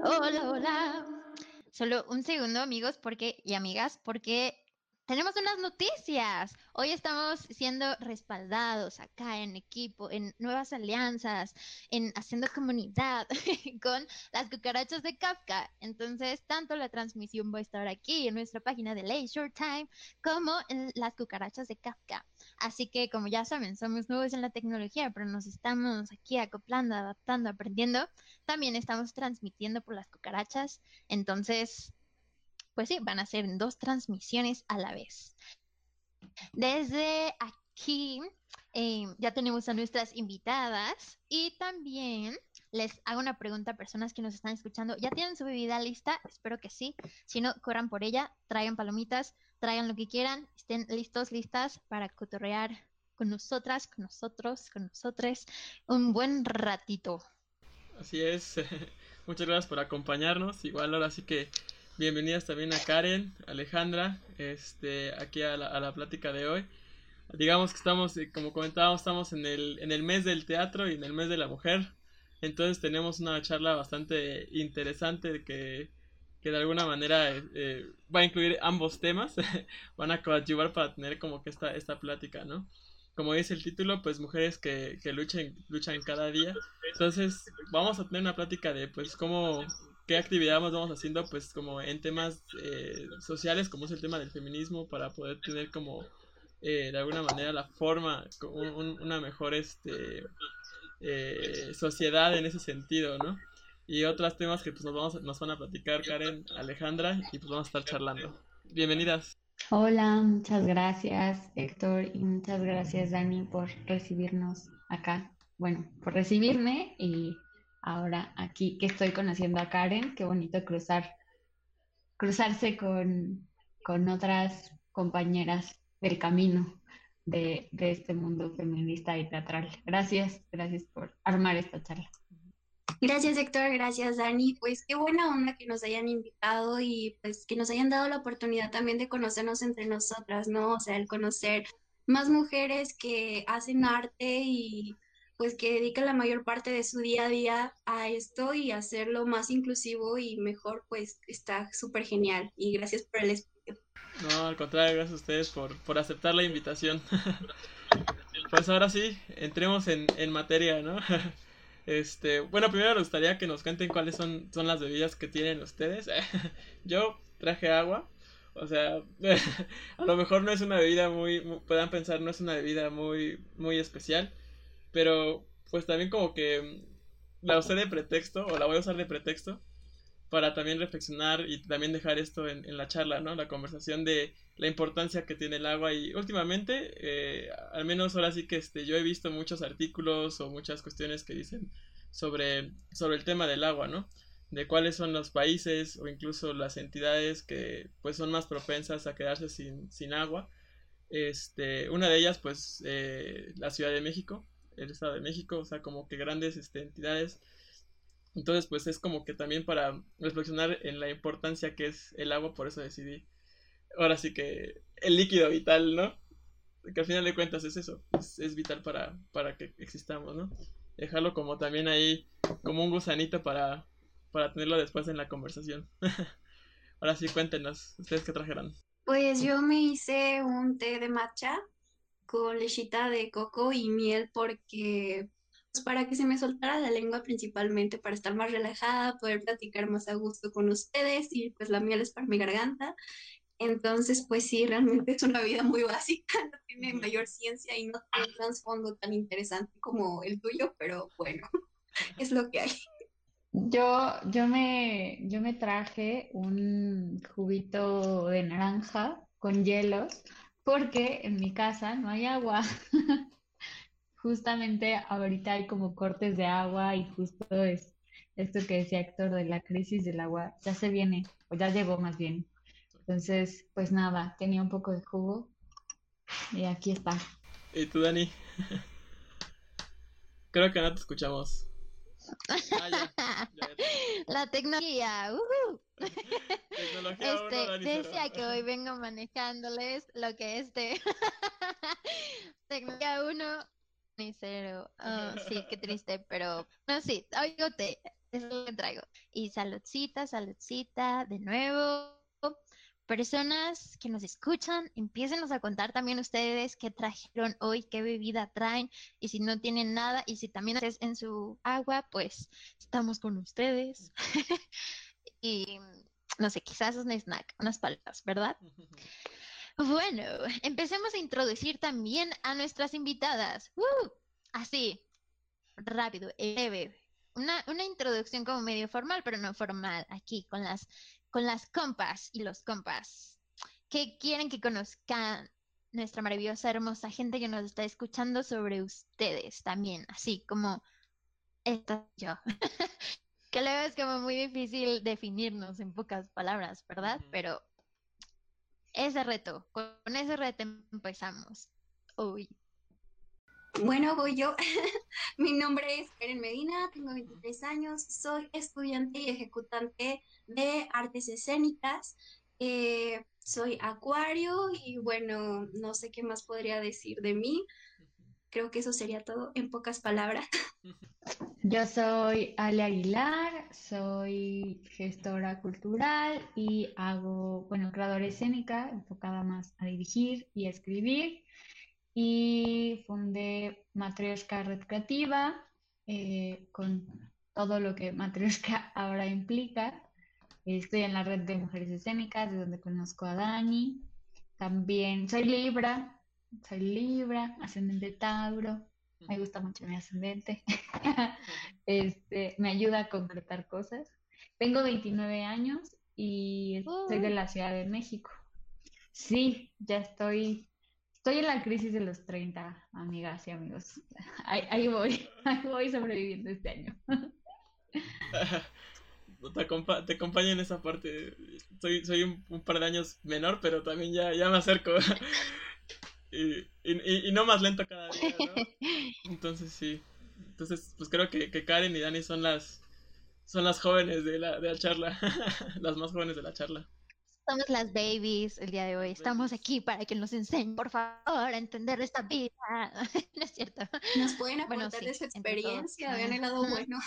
Hola, hola. Solo un segundo, amigos, porque y amigas, porque tenemos unas noticias. Hoy estamos siendo respaldados acá en equipo, en nuevas alianzas, en haciendo comunidad con las cucarachas de Kafka. Entonces, tanto la transmisión va a estar aquí en nuestra página de Leisure Time como en las cucarachas de Kafka. Así que, como ya saben, somos nuevos en la tecnología, pero nos estamos aquí acoplando, adaptando, aprendiendo. También estamos transmitiendo por las cucarachas. Entonces, pues sí, van a ser dos transmisiones a la vez. Desde aquí eh, ya tenemos a nuestras invitadas y también les hago una pregunta a personas que nos están escuchando. ¿Ya tienen su bebida lista? Espero que sí. Si no, corran por ella, traigan palomitas, traigan lo que quieran, estén listos, listas para cotorrear con nosotras, con nosotros, con nosotros un buen ratito. Así es. Muchas gracias por acompañarnos. Igual ahora sí que Bienvenidas también a Karen, Alejandra, este, aquí a la, a la plática de hoy. Digamos que estamos, eh, como comentábamos, estamos en el, en el mes del teatro y en el mes de la mujer. Entonces tenemos una charla bastante interesante que, que de alguna manera eh, eh, va a incluir ambos temas, van a coadyuvar para tener como que esta, esta plática, ¿no? Como dice el título, pues mujeres que, que luchan, luchan cada día. Entonces vamos a tener una plática de pues cómo, qué actividad más vamos haciendo, pues como en temas eh, sociales, como es el tema del feminismo, para poder tener como eh, de alguna manera la forma, una mejor este eh, sociedad en ese sentido, ¿no? Y otros temas que pues nos, vamos, nos van a platicar Karen, Alejandra, y pues vamos a estar charlando. Bienvenidas. Hola, muchas gracias Héctor y muchas gracias Dani por recibirnos acá. Bueno, por recibirme y ahora aquí que estoy conociendo a Karen, qué bonito cruzar, cruzarse con, con otras compañeras del camino de, de, este mundo feminista y teatral. Gracias, gracias por armar esta charla. Gracias Héctor, gracias Dani. Pues qué buena onda que nos hayan invitado y pues que nos hayan dado la oportunidad también de conocernos entre nosotras, ¿no? O sea, el conocer más mujeres que hacen arte y pues que dedica la mayor parte de su día a día a esto y hacerlo más inclusivo y mejor, pues está súper genial. Y gracias por el espacio. No, al contrario, gracias a ustedes por, por aceptar la invitación. pues ahora sí, entremos en, en materia, ¿no? Este, bueno, primero me gustaría que nos cuenten cuáles son, son las bebidas que tienen ustedes. Yo traje agua. O sea, a lo mejor no es una bebida muy, puedan pensar, no es una bebida muy, muy especial. Pero pues también como que la usé de pretexto o la voy a usar de pretexto para también reflexionar y también dejar esto en, la charla, ¿no? La conversación de la importancia que tiene el agua y últimamente, eh, al menos ahora sí que este, yo he visto muchos artículos o muchas cuestiones que dicen sobre, sobre el tema del agua, ¿no? De cuáles son los países o incluso las entidades que pues son más propensas a quedarse sin, sin agua. Este, una de ellas pues eh, la Ciudad de México, el Estado de México, o sea, como que grandes este, entidades. Entonces, pues es como que también para reflexionar en la importancia que es el agua, por eso decidí. Ahora sí que el líquido vital, ¿no? Que al final de cuentas es eso, es, vital para, para que existamos, ¿no? Dejarlo como también ahí, como un gusanito para, para tenerlo después en la conversación. Ahora sí, cuéntenos, ¿ustedes qué trajeron? Pues yo me hice un té de matcha con lechita de coco y miel porque pues, para que se me soltara la lengua principalmente para estar más relajada, poder platicar más a gusto con ustedes y pues la miel es para mi garganta. Entonces, pues sí, realmente es una vida muy básica, no tiene mayor ciencia y no tiene un trasfondo tan interesante como el tuyo, pero bueno, es lo que hay. Yo, yo, me, yo me traje un juguito de naranja con hielos porque en mi casa no hay agua. Justamente ahorita hay como cortes de agua y justo es, esto que decía Héctor de la crisis del agua ya se viene, o ya llegó más bien. Entonces, pues nada, tenía un poco de jugo y aquí está. ¿Y tú, Dani? Creo que no te escuchamos. Ah, ya, ya, ya. La tecnología. ujú. Tecnología uno, Este, decía que hoy vengo manejándoles lo que es de tecnología 1 ni cero. Oh, sí, qué triste, pero no, sí, oigo te, eso es lo que traigo. Y saludcita, saludcita, de nuevo. Personas que nos escuchan, empiécenos a contar también ustedes qué trajeron hoy, qué bebida traen, y si no tienen nada, y si también es en su agua, pues estamos con ustedes. y no sé, quizás un snack, unas palabras, ¿verdad? Bueno, empecemos a introducir también a nuestras invitadas. Así, rápido, eh, breve. Una, una introducción como medio formal, pero no formal, aquí con las, con las compas y los compas. ¿Qué quieren que conozcan nuestra maravillosa, hermosa gente que nos está escuchando sobre ustedes también? Así como esto yo. Que luego es como muy difícil definirnos en pocas palabras, ¿verdad? Pero ese reto, con ese reto empezamos. Uy. Bueno, voy yo. Mi nombre es Karen Medina, tengo 23 años, soy estudiante y ejecutante de artes escénicas. eh, soy acuario y bueno, no sé qué más podría decir de mí. Creo que eso sería todo en pocas palabras. Yo soy Ale Aguilar, soy gestora cultural y hago, bueno, creadora escénica, enfocada más a dirigir y escribir. Y fundé Matrioshka Red Creativa, eh, con todo lo que Matrioshka ahora implica. Estoy en la red de mujeres escénicas, de donde conozco a Dani. También soy Libra, soy Libra, ascendente Tauro. Me gusta mucho mi ascendente. Este, me ayuda a concretar cosas. Tengo 29 años y soy de la Ciudad de México. Sí, ya estoy, estoy en la crisis de los 30, amigas y amigos. Ahí, ahí voy, ahí voy sobreviviendo este año. Te, acompa- te acompaño en esa parte. Soy, soy un, un par de años menor, pero también ya, ya me acerco. y, y, y- y no más lento cada día, ¿no? Entonces sí. Entonces, pues creo que, que Karen y Dani son las son las jóvenes de la, de la charla. las más jóvenes de la charla. Somos las babies el día de hoy. Estamos aquí para que nos enseñen, por favor, a entender esta vida. No es cierto. Nos pueden Bueno, aportar sí, de su entre todos. experiencia, vean el lado bueno.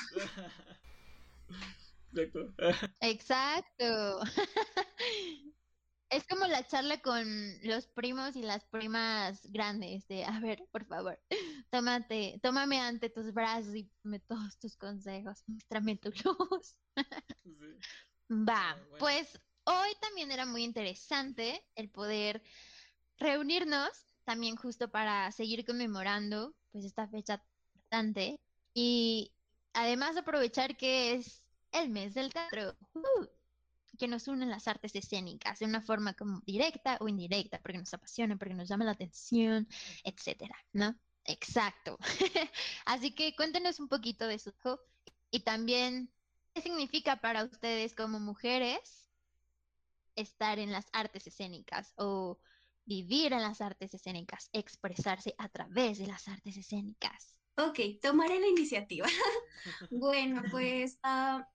Exacto. Exacto. Es como la charla con los primos y las primas grandes de, a ver, por favor, tómate, tómame ante tus brazos y dame todos tus consejos, muéstrame tu luz. Sí. Va, Ah, bueno. pues hoy también era muy interesante el poder reunirnos, también justo para seguir conmemorando pues esta fecha importante y además aprovechar que es el mes del teatro, ¡uh! que nos unen las artes escénicas de una forma como directa o indirecta, porque nos apasiona, porque nos llama la atención, etcétera, ¿no? Exacto. Así que cuéntenos un poquito de su y también ¿Qué significa para ustedes como mujeres estar en las artes escénicas o vivir en las artes escénicas, expresarse a través de las artes escénicas? Ok, tomaré la iniciativa. Bueno, pues ah,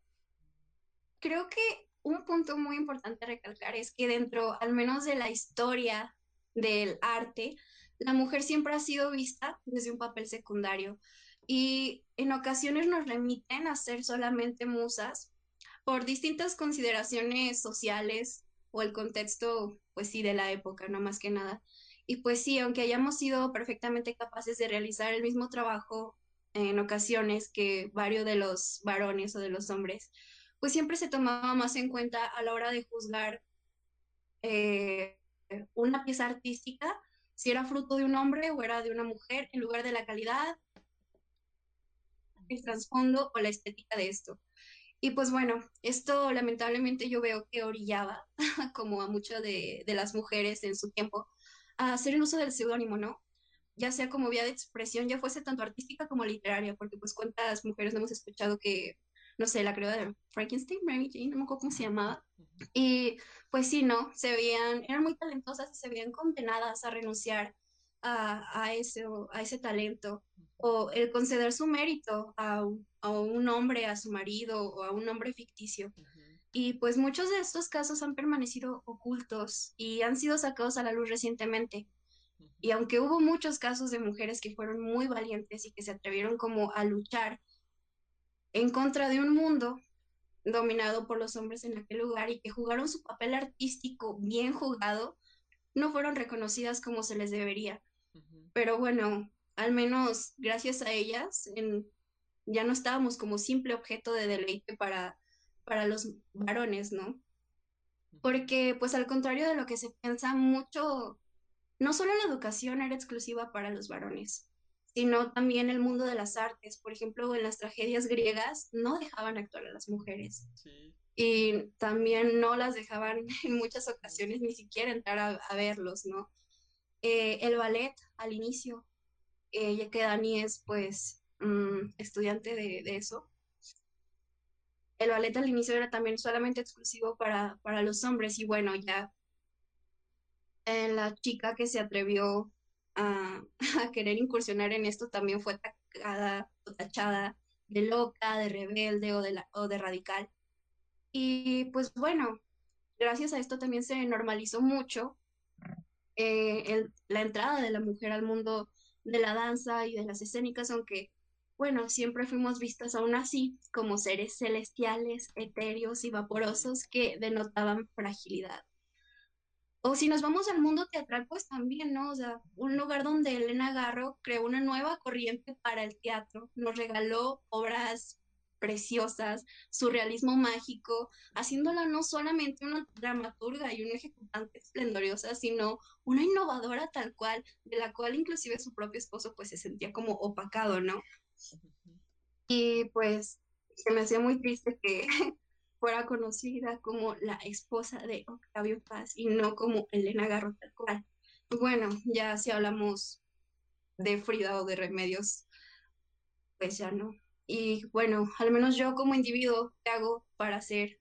creo que un punto muy importante a recalcar es que dentro, al menos de la historia del arte, la mujer siempre ha sido vista desde un papel secundario y en ocasiones nos remiten a ser solamente musas por distintas consideraciones sociales o el contexto, pues sí, de la época, no más que nada. Y pues sí, aunque hayamos sido perfectamente capaces de realizar el mismo trabajo en ocasiones que varios de los varones o de los hombres, pues siempre se tomaba más en cuenta a la hora de juzgar eh, una pieza artística, si era fruto de un hombre o era de una mujer, en lugar de la calidad, el trasfondo o la estética de esto. Y pues bueno, esto lamentablemente yo veo que orillaba, como a muchas de, de las mujeres en su tiempo, a hacer el uso del seudónimo, ¿no? Ya sea como vía de expresión, ya fuese tanto artística como literaria, porque pues cuántas mujeres no hemos escuchado que no sé, la creo de Frankenstein, Mary Jane, no me acuerdo cómo se llamaba. Y pues sí, ¿no? Se veían, eran muy talentosas y se veían condenadas a renunciar a, a, ese, a ese talento o el conceder su mérito a, a, un hombre, a su marido o a un hombre ficticio. Y pues muchos de estos casos han permanecido ocultos y han sido sacados a la luz recientemente. Y aunque hubo muchos casos de mujeres que fueron muy valientes y que se atrevieron como a luchar en contra de un mundo dominado por los hombres en aquel lugar y que jugaron su papel artístico bien jugado, no fueron reconocidas como se les debería. Pero bueno, al menos gracias a ellas, en, ya no estábamos como simple objeto de deleite para, para los varones, ¿no? Porque, pues al contrario de lo que se piensa mucho, no solo la educación era exclusiva para los varones, sino también el mundo de las artes. Por ejemplo, en las tragedias griegas no dejaban actuar a las mujeres. Y también no las dejaban en muchas ocasiones ni siquiera entrar a, verlos, ¿no? Eh, el ballet al inicio eh, ya que Dani es pues mm, estudiante de, eso. El ballet al inicio era también solamente exclusivo para, para los hombres y bueno, ya eh, la chica que se atrevió a, querer incursionar en esto también fue tacada o tachada de loca, de rebelde o de, o de radical. Y pues bueno, gracias a esto también se normalizó mucho eh, la entrada de la mujer al mundo de la danza y de las escénicas, aunque, bueno, siempre fuimos vistas aún así como seres celestiales, etéreos y vaporosos que denotaban fragilidad. O si nos vamos al mundo teatral, pues también, ¿no? O sea, un lugar donde Elena Garro creó una nueva corriente para el teatro, nos regaló obras preciosas, su realismo mágico, haciéndola no solamente una dramaturga y una ejecutante esplendorosa, sino una innovadora tal cual, de la cual inclusive su propio esposo pues se sentía como opacado, ¿no? Y pues se me hacía muy triste que fuera conocida como la esposa de Octavio Paz y no como Elena Garro tal cual. Bueno, ya si hablamos de Frida o de Remedios, pues ya no. Y bueno, al menos yo como individuo, ¿qué hago para hacer,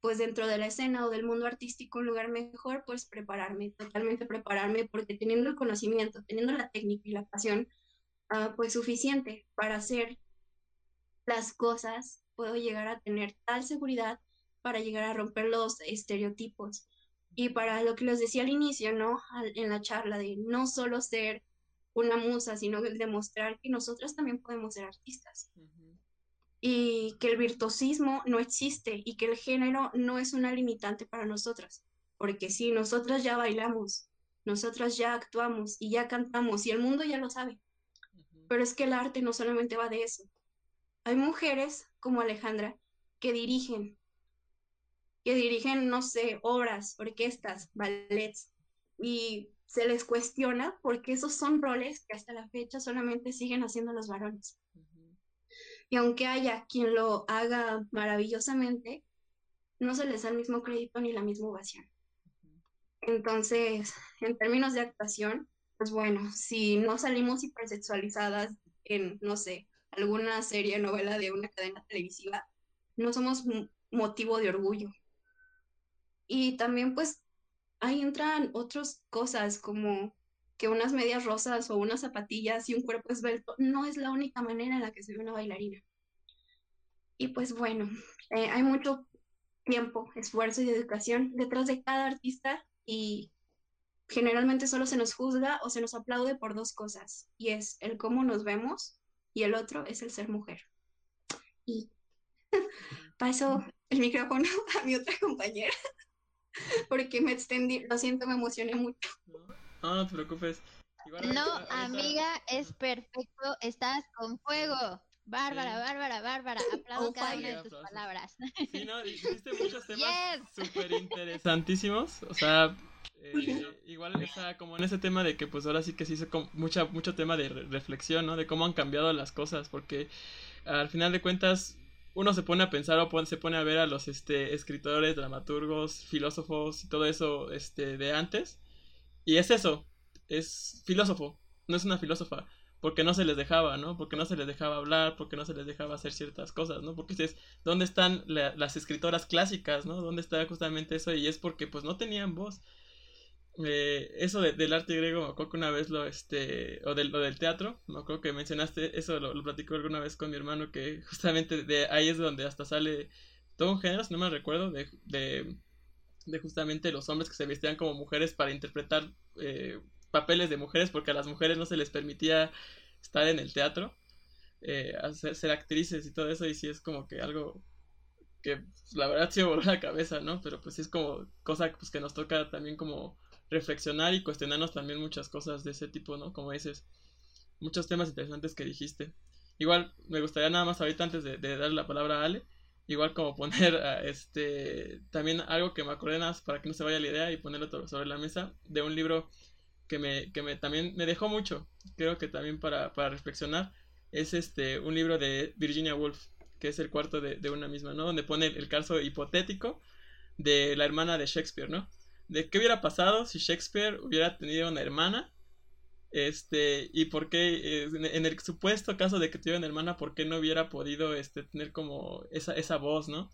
pues dentro de la escena o del mundo artístico, un lugar mejor? Pues prepararme, totalmente prepararme, porque teniendo el conocimiento, teniendo la técnica y la pasión, uh, pues suficiente para hacer las cosas, puedo llegar a tener tal seguridad para llegar a romper los estereotipos. Y para lo que les decía al inicio, ¿no? en la charla de no solo ser una musa, sino demostrar que nosotras también podemos ser artistas. Y que el virtuosismo no existe y que el género no es una limitante para nosotras. Porque sí, nosotras ya bailamos, nosotras ya actuamos y ya cantamos y el mundo ya lo sabe. Pero es que el arte no solamente va de eso. Hay mujeres como Alejandra que dirigen, que dirigen, no sé, obras, orquestas, ballets, y se les cuestiona porque esos son roles que hasta la fecha solamente siguen haciendo los varones. Y aunque haya quien lo haga maravillosamente, no se les da el mismo crédito ni la misma ovación. Entonces, en términos de actuación, pues bueno, si no salimos hipersexualizadas en, no sé, alguna serie, novela de una cadena televisiva, no somos motivo de orgullo. Y también pues ahí entran otras cosas como que unas medias rosas o unas zapatillas y un cuerpo esbelto no es la única manera en la que se ve una bailarina. Y pues bueno, eh, hay mucho tiempo, esfuerzo y educación detrás de cada artista y generalmente solo se nos juzga o se nos aplaude por dos cosas, y es el cómo nos vemos y el otro es el ser mujer. Y paso el micrófono a mi otra compañera. porque me extendí, lo siento, me emocioné mucho. No, no te preocupes. no, amiga, es perfecto, estás con fuego. Bárbara, Bárbara, Bárbara, aplaudo cada una de tus palabras. Sí, no, dijiste muchos temas súper interesantísimos, o sea, eh, igual está como en ese tema de que pues ahora sí que sí hizo mucha, mucho tema de reflexión, ¿no? De cómo han cambiado las cosas, porque al final de cuentas uno se pone a pensar o se pone a ver a los este, escritores, dramaturgos, filósofos y todo eso este, de antes. Y es eso, es filósofo, no es una filósofa. porque no se les dejaba, ¿no? Porque no se les dejaba hablar, porque no se les dejaba hacer ciertas cosas, ¿no? Porque dices, ¿dónde están las escritoras clásicas, ¿no? ¿Dónde está justamente eso? Y es porque pues no tenían voz. Eh, eso del arte griego, me acuerdo que una vez lo, este, o del, del teatro, me acuerdo que mencionaste, eso lo, lo platicó alguna vez con mi hermano, que justamente de ahí es donde hasta sale todo un género, si no me recuerdo, de, de, de justamente los hombres que se vestían como mujeres para interpretar eh, papeles de mujeres porque a las mujeres no se les permitía estar en el teatro, eh, hacer, ser actrices y todo eso, y sí es como que algo que pues, la verdad sí voló la cabeza, ¿no? Pero pues sí es como cosa pues, que nos toca también como reflexionar y cuestionarnos también muchas cosas de ese tipo, ¿no? Como dices, muchos temas interesantes que dijiste. Igual me gustaría nada más ahorita antes de, de darle la palabra a Ale, igual como poner este también algo que me acordé nada para que no se vaya la idea y ponerlo sobre la mesa de un libro que me, que me también me dejó mucho, creo que también para, para reflexionar, es este un libro de Virginia Woolf, que es el cuarto de, de una misma, ¿no? Donde pone el caso hipotético de la hermana de Shakespeare, ¿no? De qué hubiera pasado si Shakespeare hubiera tenido una hermana, este, y por qué, en el supuesto caso de que tuviera una hermana, por qué no hubiera podido, este, tener como esa, esa voz, ¿no?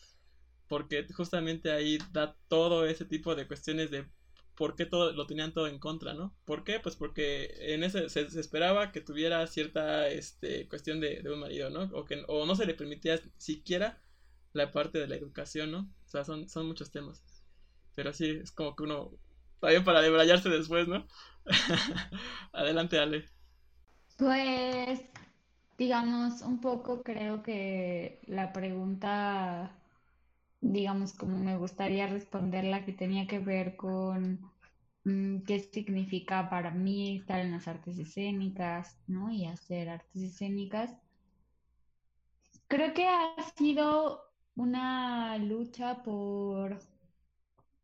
Porque justamente ahí da todo ese tipo de cuestiones de por qué todo, lo tenían todo en contra, ¿no? ¿Por qué? Pues porque en ese se, esperaba que tuviera cierta este, cuestión de, un marido, ¿no? O, que, o no se le permitía siquiera la parte de la educación, ¿no? O sea, son, son muchos temas. Pero sí, es como que uno, también para debrayarse después, ¿no? Adelante, Ale. Pues, digamos, un poco creo que la pregunta digamos, como me gustaría responderla, que tenía que ver con mm, qué significa para mí estar en las artes escénicas, ¿no? Y hacer artes escénicas. Creo que ha sido una lucha por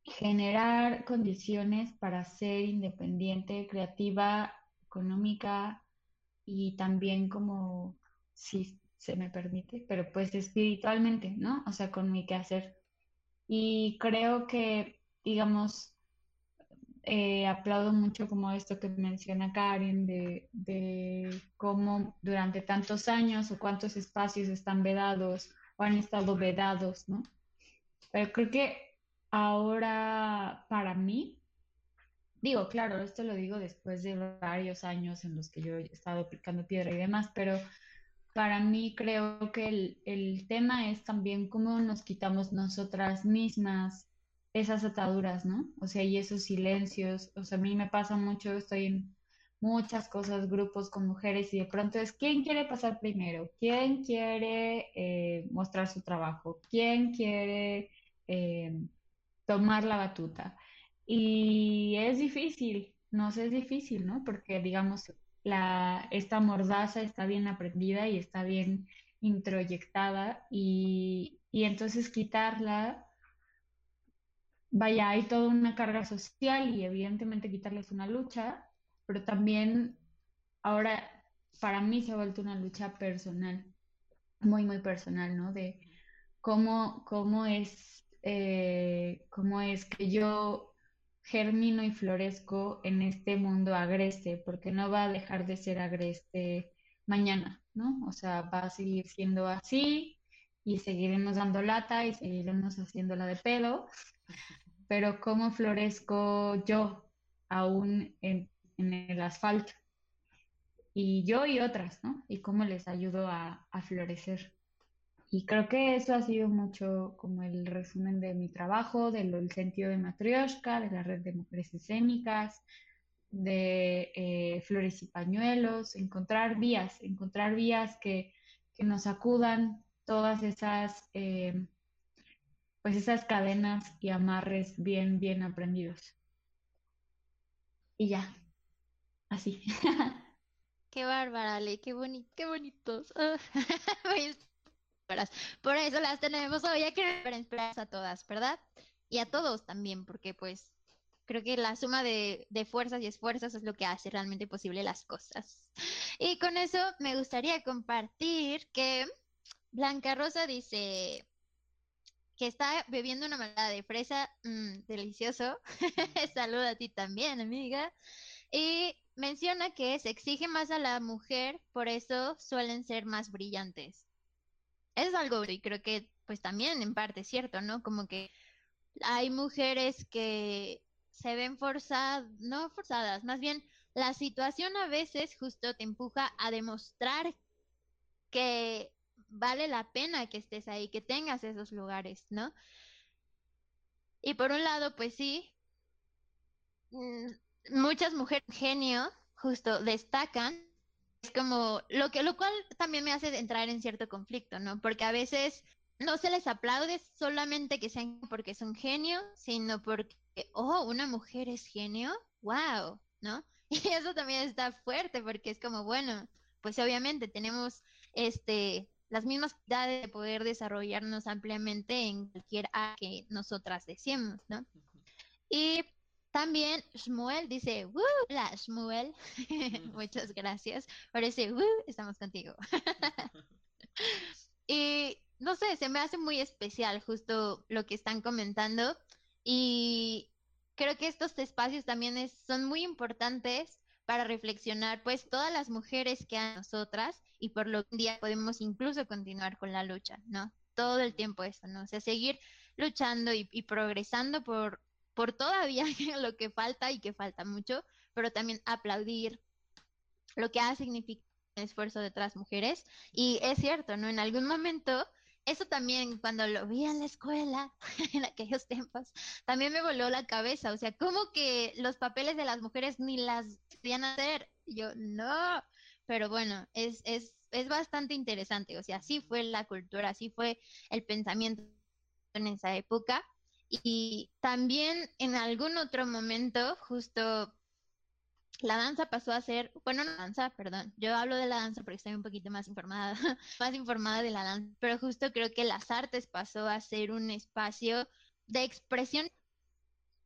generar condiciones para ser independiente, creativa, económica y también como si se me permite, pero pues espiritualmente, ¿no? O sea, con mi quehacer. Y creo que, digamos, eh, aplaudo mucho como esto que menciona Karen, de, de cómo durante tantos años o cuántos espacios están vedados o han estado vedados, ¿no? Pero creo que ahora para mí, digo, claro, esto lo digo después de varios años en los que yo he estado aplicando piedra y demás, pero para mí creo que el, tema es también cómo nos quitamos nosotras mismas esas ataduras, ¿no? O sea, y esos silencios. O sea, a mí me pasa mucho, estoy en muchas cosas, grupos con mujeres y de pronto es quién quiere pasar primero, quién quiere eh, mostrar su trabajo, quién quiere eh, tomar la batuta. Y es difícil, no sé, es difícil, ¿no? Porque digamos, la, esta mordaza está bien aprendida y está bien introyectada y, y entonces quitarla, vaya, hay toda una carga social y evidentemente quitarla es una lucha, pero también ahora para mí se ha vuelto una lucha personal, muy, muy personal, ¿no? De cómo, cómo es, eh, cómo es que yo germino y florezco en este mundo agreste, porque no va a dejar de ser agreste mañana, ¿no? O sea, va a seguir siendo así y seguiremos dando lata y seguiremos haciéndola de pedo, pero ¿cómo florezco yo aún en, el asfalto? Y yo y otras, ¿no? Y cómo les ayudo a florecer. Y creo que eso ha sido mucho como el resumen de mi trabajo, del sentido de Matrioshka, de la red de mujeres escénicas, de eh, flores y pañuelos, encontrar vías, encontrar vías que, que nos acudan todas esas, eh, pues esas cadenas y amarres bien, bien aprendidos. Y ya, así. Qué bárbara, Ale, qué, boni qué bonitos. Ah, Por eso las tenemos hoy aquí para inspirar a todas, ¿verdad? Y a todos también, porque pues creo que la suma de, fuerzas y esfuerzos es lo que hace realmente posible las cosas. Y con eso me gustaría compartir que Blanca Rosa dice que está bebiendo una malada de fresa, mm, delicioso. Saluda a ti también, amiga. Y menciona que se exige más a la mujer, por eso suelen ser más brillantes. Es algo, y creo que pues también en parte es cierto, ¿no? Como que hay mujeres que se ven forzadas, no forzadas, más bien la situación a veces justo te empuja a demostrar que vale la pena que estés ahí, que tengas esos lugares, ¿no? Y por un lado, pues sí, mm, muchas mujeres genio justo destacan, es como lo que lo cual también me hace entrar en cierto conflicto, ¿no? Porque a veces no se les aplaude solamente que sean porque son genio, sino porque, oh, una mujer es genio, wow, ¿no? Y eso también está fuerte porque es como, bueno, pues obviamente tenemos este las mismas capacidades de poder desarrollarnos ampliamente en cualquier área que nosotras deseemos, ¿no? Y también Shmuel dice, ¡Woo! Hola, Shmuel. Muchas gracias por ese ¡Woo! Estamos contigo. y no sé, se me hace muy especial justo lo que están comentando. Y creo que estos espacios también son muy importantes para reflexionar, pues, todas las mujeres que hay nosotras y por lo que un día podemos incluso continuar con la lucha, ¿no? Todo el tiempo eso, ¿no? O sea, seguir luchando y, y progresando por, por todavía lo que falta y que falta mucho, pero también aplaudir lo que ha significado el esfuerzo de otras mujeres. Y es cierto, ¿no? En algún momento eso también cuando lo vi en la escuela, en aquellos tiempos, también me voló la cabeza. O sea, ¿cómo que los papeles de las mujeres ni las querían hacer? Yo, no. Pero bueno, es, es, es bastante interesante. O sea, así fue la cultura, así fue el pensamiento en esa época. Y también en algún otro momento, justo la danza pasó a ser, bueno, no danza, perdón, yo hablo de la danza porque estoy un poquito más informada, más informada de la danza, pero justo creo que las artes pasó a ser un espacio de expresión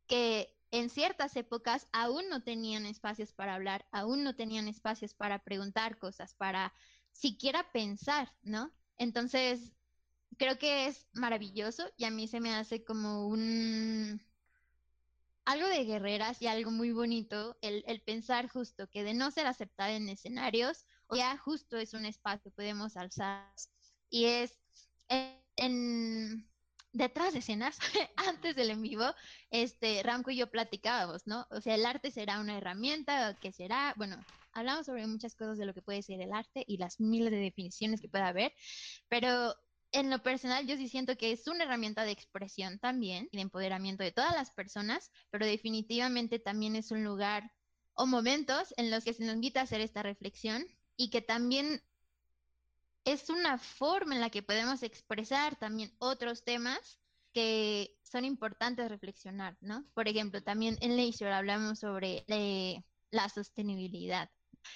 que en ciertas épocas aún no tenían espacios para hablar, aún no tenían espacios para preguntar cosas, para siquiera pensar, ¿no? Entonces, creo que es maravilloso y a mí se me hace como un algo de guerreras y algo muy bonito, el, el, pensar justo que de no ser aceptada en escenarios, ya justo es un espacio que podemos alzar. Y es en, detrás de escenas, antes del en vivo, este, Ramco y yo platicábamos, ¿no? O sea, el arte será una herramienta, que será, bueno, hablamos sobre muchas cosas de lo que puede ser el arte y las miles de definiciones que pueda haber, pero en lo personal yo sí siento que es una herramienta de expresión también y de empoderamiento de todas las personas, pero definitivamente también es un lugar o momentos en los que se nos invita a hacer esta reflexión y que también es una forma en la que podemos expresar también otros temas que son importantes reflexionar, ¿no? Por ejemplo, también en Leisure hablamos sobre eh, la sostenibilidad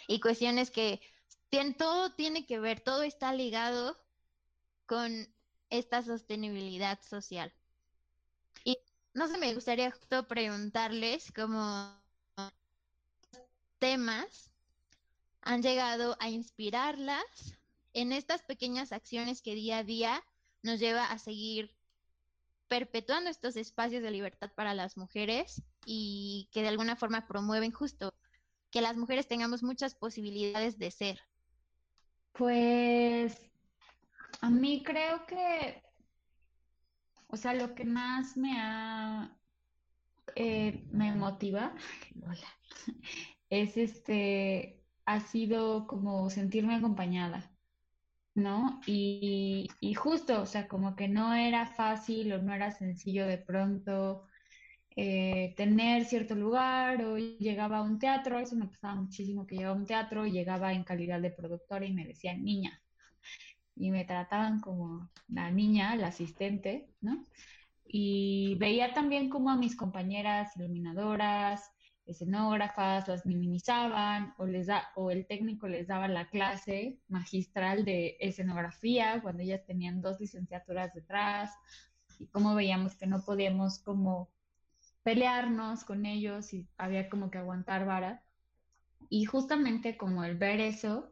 y cuestiones que tienen, todo tiene que ver, todo está ligado con esta sostenibilidad social. Y no sé, me gustaría justo preguntarles cómo temas han llegado a inspirarlas en estas pequeñas acciones que día a día nos lleva a seguir perpetuando estos espacios de libertad para las mujeres y que de alguna forma promueven justo que las mujeres tengamos muchas posibilidades de ser. Pues a mí creo que, o sea, lo que más me ha, eh, me motiva, es este, ha sido como sentirme acompañada, ¿no? Y, y justo, o sea, como que no era fácil o no era sencillo de pronto eh, tener cierto lugar o llegaba a un teatro, eso me pasaba muchísimo que llegaba a un teatro y llegaba en calidad de productora y me decían, niña, y me trataban como la niña, la asistente, ¿no? Y veía también como a mis compañeras iluminadoras, escenógrafas, las minimizaban o, les da, o el técnico les daba la clase magistral de escenografía cuando ellas tenían dos licenciaturas detrás y cómo veíamos que no podíamos como pelearnos con ellos y había como que aguantar vara. Y justamente como el ver eso,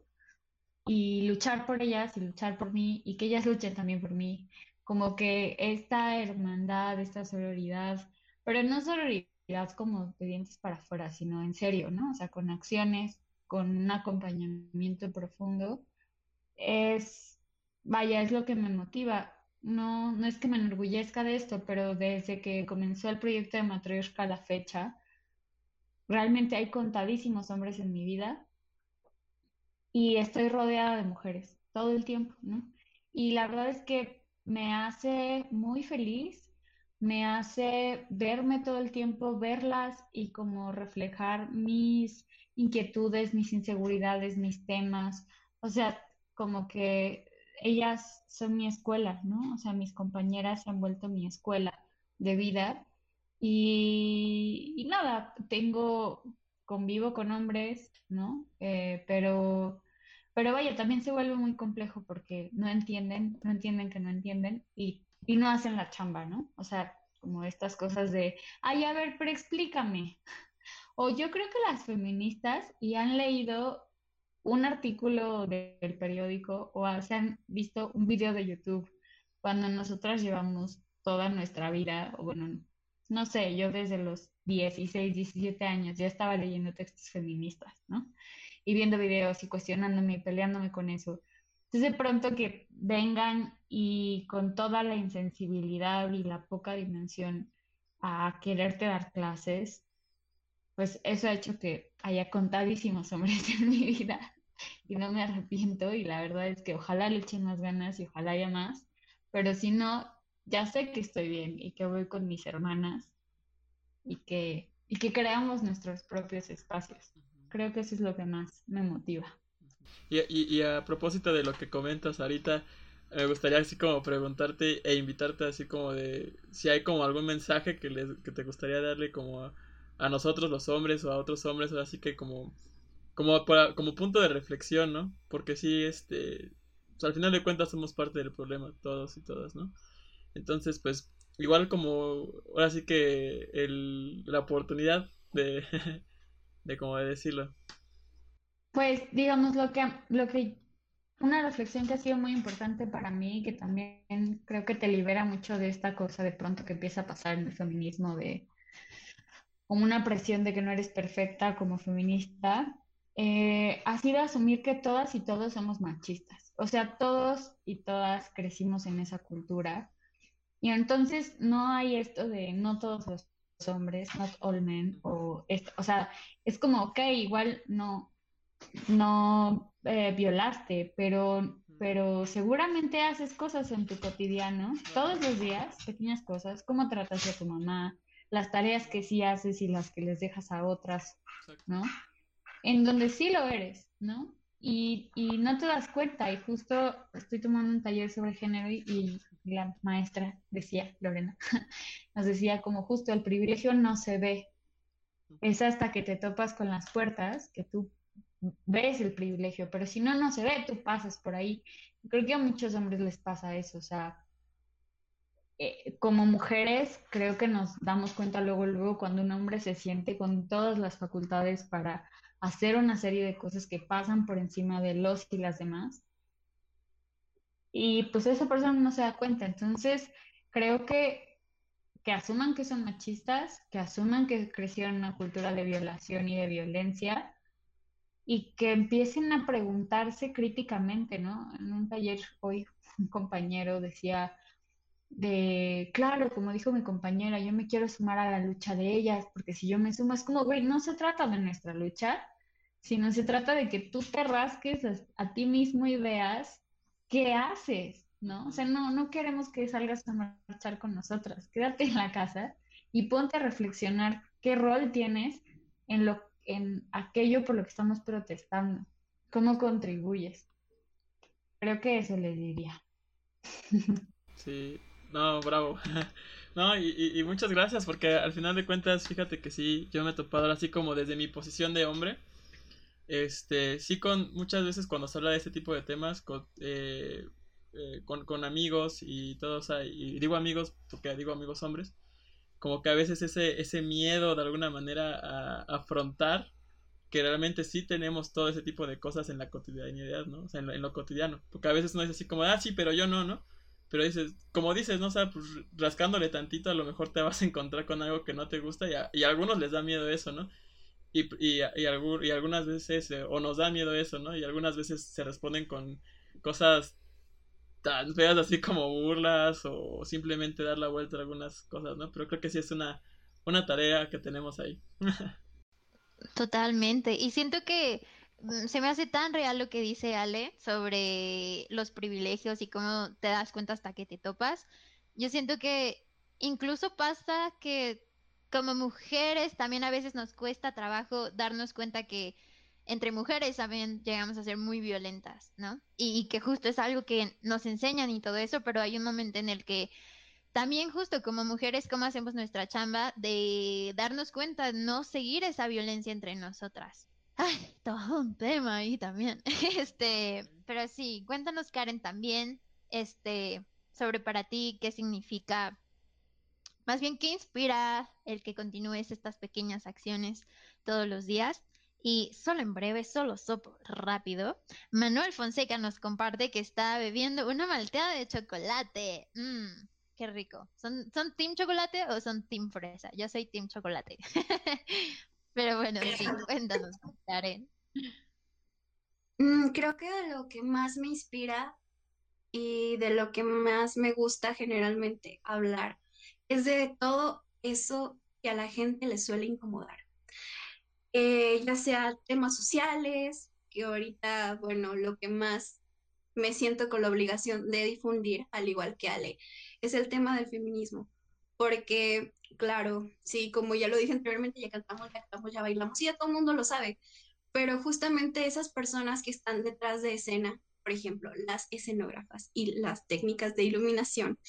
y luchar por ellas y luchar por mí y que ellas luchen también por mí. Como que esta hermandad, esta sororidad, pero no sororidad como de dientes para afuera, sino en serio, ¿no? O sea, con acciones, con un acompañamiento profundo, es, vaya, es lo que me motiva. No, no es que me enorgullezca de esto, pero desde que comenzó el proyecto de Matryoshka a la fecha, realmente hay contadísimos hombres en mi vida y estoy rodeada de mujeres todo el tiempo, ¿no? Y la verdad es que me hace muy feliz, me hace verme todo el tiempo, verlas y como reflejar mis inquietudes, mis inseguridades, mis temas. O sea, como que ellas son mi escuela, ¿no? O sea, mis compañeras se han vuelto mi escuela de vida. Y, y nada, tengo, convivo con hombres, ¿no? Eh, pero, pero vaya, también se vuelve muy complejo porque no entienden, no entienden que no entienden y, y no hacen la chamba, ¿no? O sea, como estas cosas de, ay, a ver, pero explícame. O yo creo que las feministas y han leído un artículo del periódico o se han visto un video de YouTube cuando nosotras llevamos toda nuestra vida, o bueno, no sé, yo desde los 16, 17 años ya estaba leyendo textos feministas, ¿no? Y viendo videos y cuestionándome y peleándome con eso. Entonces de pronto que vengan y con toda la insensibilidad y la poca dimensión a quererte dar clases, pues eso ha hecho que haya contadísimos hombres en mi vida y no me arrepiento y la verdad es que ojalá le echen más ganas y ojalá haya más, pero si no, ya sé que estoy bien y que voy con mis hermanas y que, y que creamos nuestros propios espacios. Creo que eso es lo que más me motiva. Y, y, a propósito de lo que comentas ahorita, me gustaría así como preguntarte e invitarte así como de si hay como algún mensaje que, les, que te gustaría darle como a, a nosotros los hombres o a otros hombres, así que como como, como punto de reflexión, ¿no? Porque sí, este, al final de cuentas somos parte del problema, todos y todas, ¿no? Entonces, pues, igual como, ahora sí que el, la oportunidad de, de como de decirlo. Pues, digamos, lo que, lo que, una reflexión que ha sido muy importante para mí, que también creo que te libera mucho de esta cosa de pronto que empieza a pasar en el feminismo de como una presión de que no eres perfecta como feminista, eh, ha sido asumir que todas y todos somos machistas. O sea, todos y todas crecimos en esa cultura. Y entonces no hay esto de no todos los hombres, not all men, o, o sea, es como, ok, igual no, no eh, violaste, pero, pero seguramente haces cosas en tu cotidiano, todos los días, pequeñas cosas, cómo tratas a tu mamá, las tareas que sí haces y las que les dejas a otras, ¿no? en donde sí lo eres, ¿no? Y, y no te das cuenta, y justo estoy tomando un taller sobre género y, la maestra decía, Lorena, nos decía como justo el privilegio no se ve, es hasta que te topas con las puertas que tú ves el privilegio, pero si no, no se ve, tú pasas por ahí. Creo que a muchos hombres les pasa eso, o sea, eh, como mujeres creo que nos damos cuenta luego, luego cuando un hombre se siente con todas las facultades para hacer una serie de cosas que pasan por encima de los y las demás. Y pues esa persona no se da cuenta. Entonces, creo que, que asuman que son machistas, que asuman que crecieron en una cultura de violación y de violencia y que empiecen a preguntarse críticamente, ¿no? En un taller hoy un compañero decía de, claro, como dijo mi compañera, yo me quiero sumar a la lucha de ellas, porque si yo me sumo es como, güey, no se trata de nuestra lucha, sino se trata de que tú te rasques a, ti mismo y veas qué haces, ¿no? O sea, no, no queremos que salgas a marchar con nosotras, quédate en la casa y ponte a reflexionar qué rol tienes en, lo, en aquello por lo que estamos protestando, cómo contribuyes. Creo que eso le diría. Sí, no, bravo. No, y, y, muchas gracias, porque al final de cuentas, fíjate que sí, yo me he topado así como desde mi posición de hombre. Este, sí, con muchas veces cuando se habla de este tipo de temas, con, eh, eh, con, amigos y todos, y digo amigos porque digo amigos hombres, como que a veces ese, ese miedo de alguna manera a, afrontar que realmente sí tenemos todo ese tipo de cosas en la cotidianidad, ¿no? O sea, en lo, cotidiano. Porque a veces no es así como, ah, sí, pero yo no, ¿no? pero dices, como dices, ¿no? O sea, pues rascándole tantito a lo mejor te vas a encontrar con algo que no te gusta y y a algunos les da miedo eso, ¿no? Y, y, y, y algunas veces, eh, o nos da miedo eso, ¿no? Y algunas veces se responden con cosas tan feas así como burlas o simplemente dar la vuelta a algunas cosas, ¿no? Pero creo que sí es una, una tarea que tenemos ahí. Totalmente. Y siento que mm, se me hace tan real lo que dice Ale sobre los privilegios y cómo te das cuenta hasta que te topas. Yo siento que incluso pasa que como mujeres también a veces nos cuesta trabajo darnos cuenta que entre mujeres también llegamos a ser muy violentas, ¿no? Y, que justo es algo que nos enseñan y todo eso, pero hay un momento en el que también justo como mujeres, ¿cómo hacemos nuestra chamba de darnos cuenta, no seguir esa violencia entre nosotras? Ay, todo un tema ahí también. Este, pero sí, cuéntanos Karen también, este, sobre para ti qué significa, más bien qué inspira el que continúes estas pequeñas acciones todos los días y solo en breve, solo sopo rápido, Manuel Fonseca nos comparte que está bebiendo una malteada de chocolate. Mmm, qué rico. ¿Son, ¿Son team chocolate o son team fresa? Yo soy team chocolate. Pero bueno, sí, cuéntanos, Karen. Mm, creo que de lo que más me inspira y de lo que más me gusta generalmente hablar es de todo eso que a la gente le suele incomodar. Eh, ya sea temas sociales, que ahorita, bueno, lo que más me siento con la obligación de difundir, al igual que Ale, es el tema del feminismo. Porque, claro, sí, como ya lo dije anteriormente, ya cantamos, ya cantamos, ya bailamos, y ya todo el mundo lo sabe. Pero justamente esas personas que están detrás de escena, por ejemplo, las escenógrafas y las técnicas de iluminación,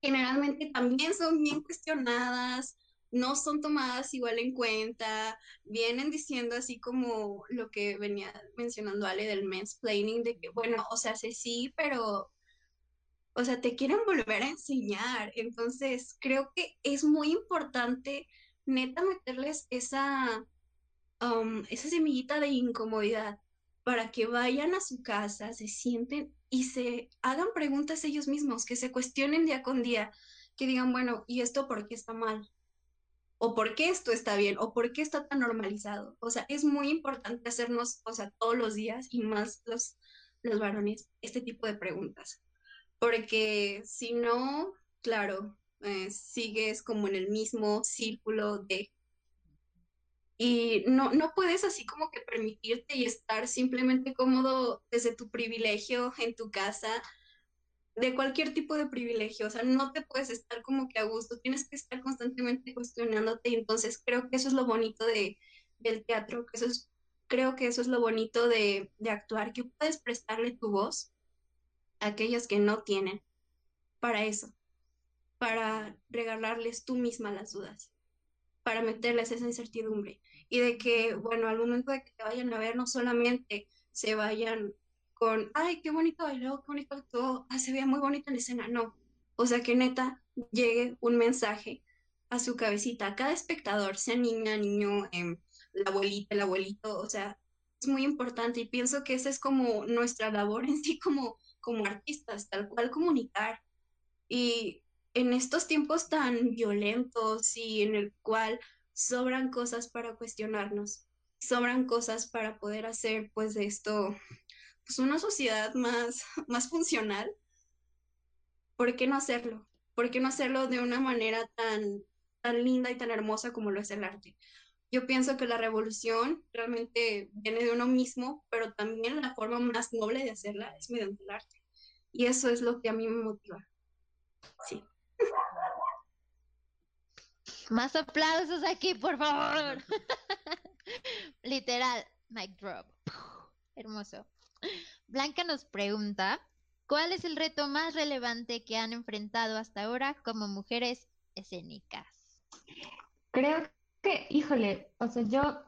generalmente también son bien cuestionadas, no son tomadas igual en cuenta, vienen diciendo así como lo que venía mencionando Ale del mansplaining, de que bueno, o sea, sí, sí, pero, o sea, te quieren volver a enseñar, entonces creo que es muy importante neta meterles esa, um, esa semillita de incomodidad para que vayan a su casa, se sienten y se hagan preguntas ellos mismos, que se cuestionen día con día, que digan, bueno, ¿y esto por qué está mal? o por qué esto está bien, o por qué está tan normalizado. O sea, es muy importante hacernos, o sea, todos los días y más los, los varones, este tipo de preguntas. Porque si no, claro, eh, sigues como en el mismo círculo de... Y no, no puedes así como que permitirte y estar simplemente cómodo desde tu privilegio en tu casa de cualquier tipo de privilegio, o sea, no te puedes estar como que a gusto, tienes que estar constantemente cuestionándote y entonces creo que eso es lo bonito de, del teatro, que eso es, creo que eso es lo bonito de, de actuar, que puedes prestarle tu voz a aquellos que no tienen para eso, para regalarles tú misma las dudas, para meterles esa incertidumbre y de que, bueno, al momento de que te vayan a ver, no solamente se vayan con, ay, qué bonito bailó, qué bonito actuó, ah, se veía muy bonita la escena. No, o sea, que neta llegue un mensaje a su cabecita, a cada espectador, sea niña, niño, eh, la abuelita, el abuelito, o sea, es muy importante y pienso que esa es como nuestra labor en sí como, como artistas, tal cual comunicar. Y en estos tiempos tan violentos y en el cual sobran cosas para cuestionarnos, sobran cosas para poder hacer pues de esto pues, una sociedad más, más funcional, ¿por qué no hacerlo? ¿Por qué no hacerlo de una manera tan, tan linda y tan hermosa como lo es el arte? Yo pienso que la revolución realmente viene de uno mismo, pero también la forma más noble de hacerla es mediante el arte. Y eso es lo que a mí me motiva. Sí. Más aplausos aquí, por favor. Literal, mic drop. Hermoso. Blanca nos pregunta, ¿cuál es el reto más relevante que han enfrentado hasta ahora como mujeres escénicas? Creo que, híjole, o sea, yo,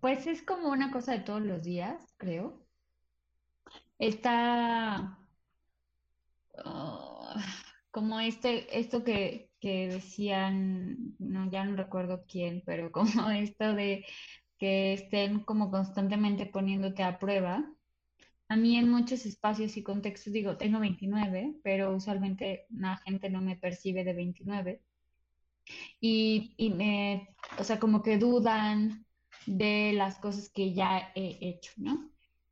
pues es como una cosa de todos los días, creo. Está oh, como este, esto que, que decían, no, ya no recuerdo quién, pero como esto de que estén como constantemente poniéndote a prueba. a mí en muchos espacios y contextos digo, tengo 29, pero usualmente la gente no me percibe de 29. Y, y me, o sea, como que dudan de las cosas que ya he hecho, ¿no?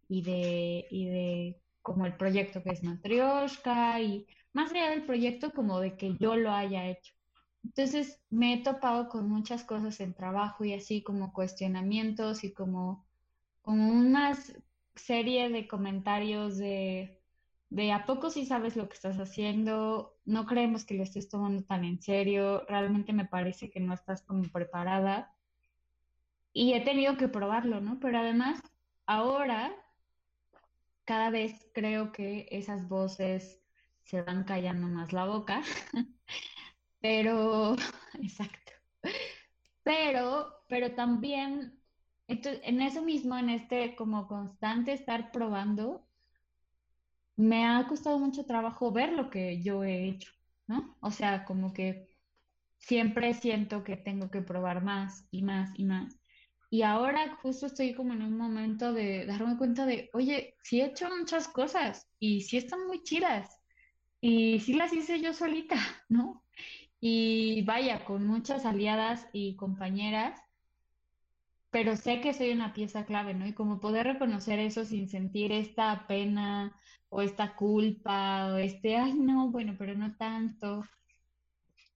Y de, y de como el proyecto que es Matryoshka y más allá del proyecto como de que yo lo haya hecho. Entonces me he topado con muchas cosas en trabajo y así como cuestionamientos y como, como una serie de comentarios de, de a poco sí sabes lo que estás haciendo, no creemos que lo estés tomando tan en serio, realmente me parece que no estás como preparada y he tenido que probarlo, ¿no? Pero además, ahora cada vez creo que esas voces se van callando más la boca, pero, exacto, pero, pero también, en eso mismo, en este como constante estar probando, me ha costado mucho trabajo ver lo que yo he hecho, ¿no? O sea, como que siempre siento que tengo que probar más y más y más. Y ahora justo estoy como en un momento de darme cuenta de, oye, sí he hecho muchas cosas y sí están muy chidas y sí las hice yo solita, ¿no? Y vaya, con muchas aliadas y compañeras, pero sé que soy una pieza clave, ¿no? Y como poder reconocer eso sin sentir esta pena o esta culpa o este, ay, no, bueno, pero no tanto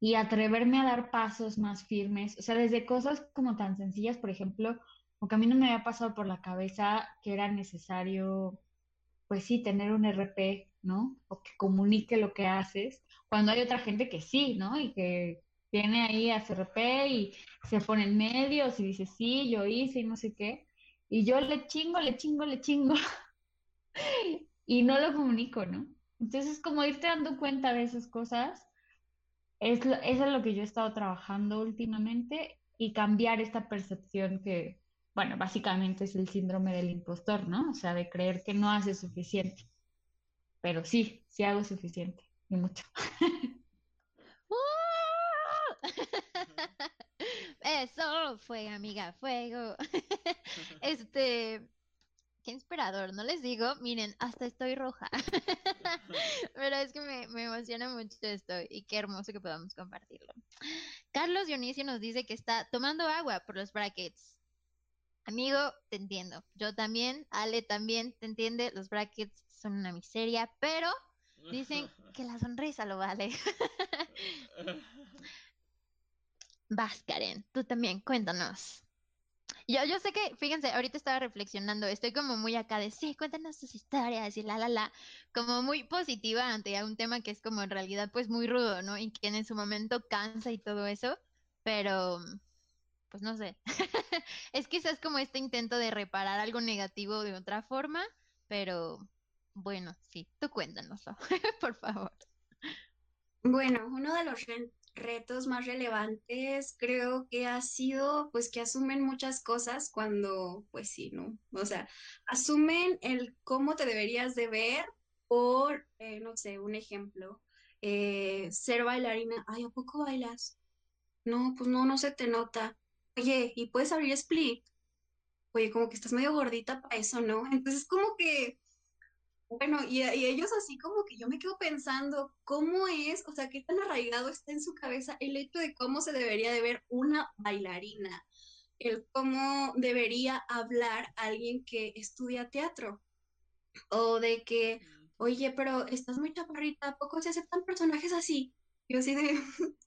y atreverme a dar pasos más firmes, o sea, desde cosas como tan sencillas, por ejemplo, porque a mí no me había pasado por la cabeza que era necesario, pues sí, tener un RP, ¿no? O que comunique lo que haces, cuando hay otra gente que sí, ¿no? Y que viene ahí a hacer RP y se pone en medios y dice, sí, yo hice y no sé qué, y yo le chingo, le chingo, le chingo, y no lo comunico, ¿no? Entonces, como irte dando cuenta de esas cosas es, eso es lo que yo he estado trabajando últimamente y cambiar esta percepción que, bueno, básicamente es el síndrome del impostor, ¿no? O sea, de creer que no hace suficiente. Pero sí, sí hago suficiente y mucho. Eso, fuego, amiga, fuego. Este, qué inspirador, no les digo, miren, hasta estoy roja. Pero es que me, me, emociona mucho esto y qué hermoso que podamos compartirlo. Carlos Dionisio nos dice que está tomando agua por los brackets. Amigo, te entiendo. Yo también, Ale también te entiende. Los brackets son una miseria, pero dicen que la sonrisa lo vale. Vas, Karen, tú también, cuéntanos. Yo, yo sé que, fíjense, ahorita estaba reflexionando, estoy como muy acá de, sí, cuéntanos tus historias y la, la, la, como muy positiva ante un tema que es como en realidad pues muy rudo, ¿no? Y que en su momento cansa y todo eso, pero, pues no sé, es quizás como este intento de reparar algo negativo de otra forma, pero bueno, sí, tú cuéntanoslo, por favor. Bueno, uno de los retos más relevantes creo que ha sido pues que asumen muchas cosas cuando pues sí, ¿no? O sea, asumen el cómo te deberías de ver por, eh, no sé, un ejemplo, eh, ser bailarina, ay, ¿a poco bailas? No, pues no, no se te nota. Oye, ¿y puedes abrir split? Oye, como que estás medio gordita para eso, ¿no? Entonces como que bueno, y, ellos así como que yo me quedo pensando cómo es, o sea, qué tan arraigado está en su cabeza el hecho de cómo se debería de ver una bailarina, el cómo debería hablar alguien que estudia teatro, o de que, oye, pero estás muy chaparrita, ¿a poco se aceptan personajes así? Yo así de,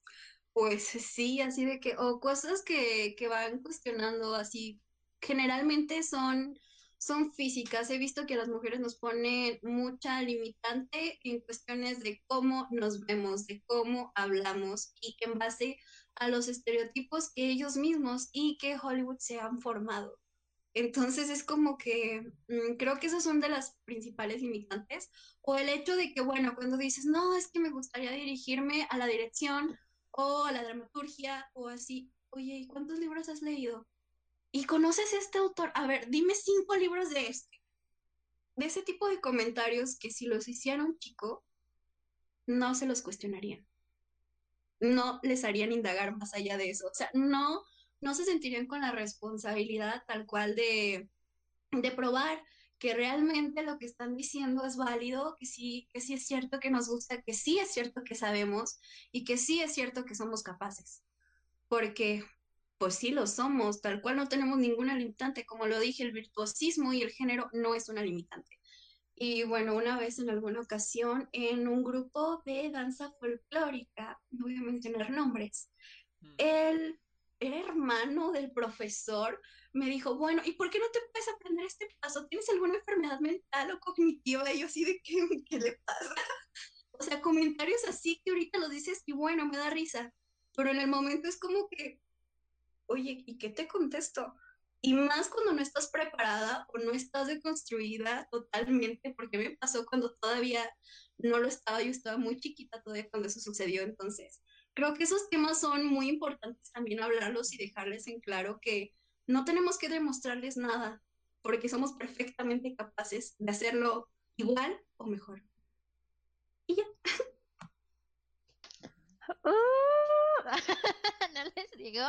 pues sí, así de que, o cosas que, que van cuestionando así, generalmente son son físicas. He visto que las mujeres nos ponen mucha limitante en cuestiones de cómo nos vemos, de cómo hablamos y en base a los estereotipos que ellos mismos y que Hollywood se han formado. Entonces es como que mm, creo que esas son de las principales limitantes. O el hecho de que, bueno, cuando dices, no, es que me gustaría dirigirme a la dirección o la dramaturgia o así, oye, ¿y cuántos libros has leído? ¿Y conoces este autor? A ver, dime cinco libros de este. De ese tipo de comentarios que si los hiciera un chico, no se los cuestionarían. No les harían indagar más allá de eso. O sea, no, no se sentirían con la responsabilidad tal cual de, de probar que realmente lo que están diciendo es válido, que sí, que sí es cierto que nos gusta, que sí es cierto que sabemos y que sí es cierto que somos capaces. Porque, pues sí lo somos, tal cual no tenemos ninguna limitante. Como lo dije, el virtuosismo y el género no es una limitante. Y bueno, una vez en alguna ocasión en un grupo de danza folclórica, no voy a mencionar nombres, Mm. el hermano del profesor me dijo, bueno, ¿y por qué no te puedes aprender este paso? ¿Tienes alguna enfermedad mental o cognitiva? Y yo así de, ¿qué, qué le pasa? O sea, comentarios así que ahorita los dices y bueno, me da risa, pero en el momento es como que, oye, ¿y qué te contesto? Y más cuando no estás preparada o no estás deconstruida totalmente, porque me pasó cuando todavía no lo estaba, yo estaba muy chiquita todavía cuando eso sucedió, entonces creo que esos temas son muy importantes también hablarlos y dejarles en claro que no tenemos que demostrarles nada, porque somos perfectamente capaces de hacerlo igual o mejor. Y ya. Uh, no les digo,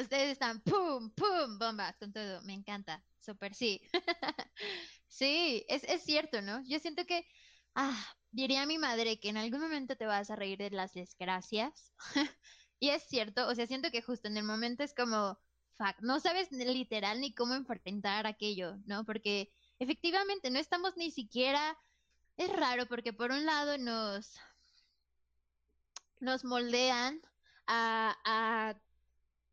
ustedes están pum, pum, bombas con todo, me encanta, súper sí. Sí, es, es cierto, ¿no? Yo siento que, ah, diría mi madre que en algún momento te vas a reír de las desgracias. Y es cierto, o sea, siento que justo en el momento es como, fuck, no sabes literal ni cómo enfrentar aquello, ¿no? Porque efectivamente no estamos ni siquiera, es raro porque por un lado nos nos moldean a, a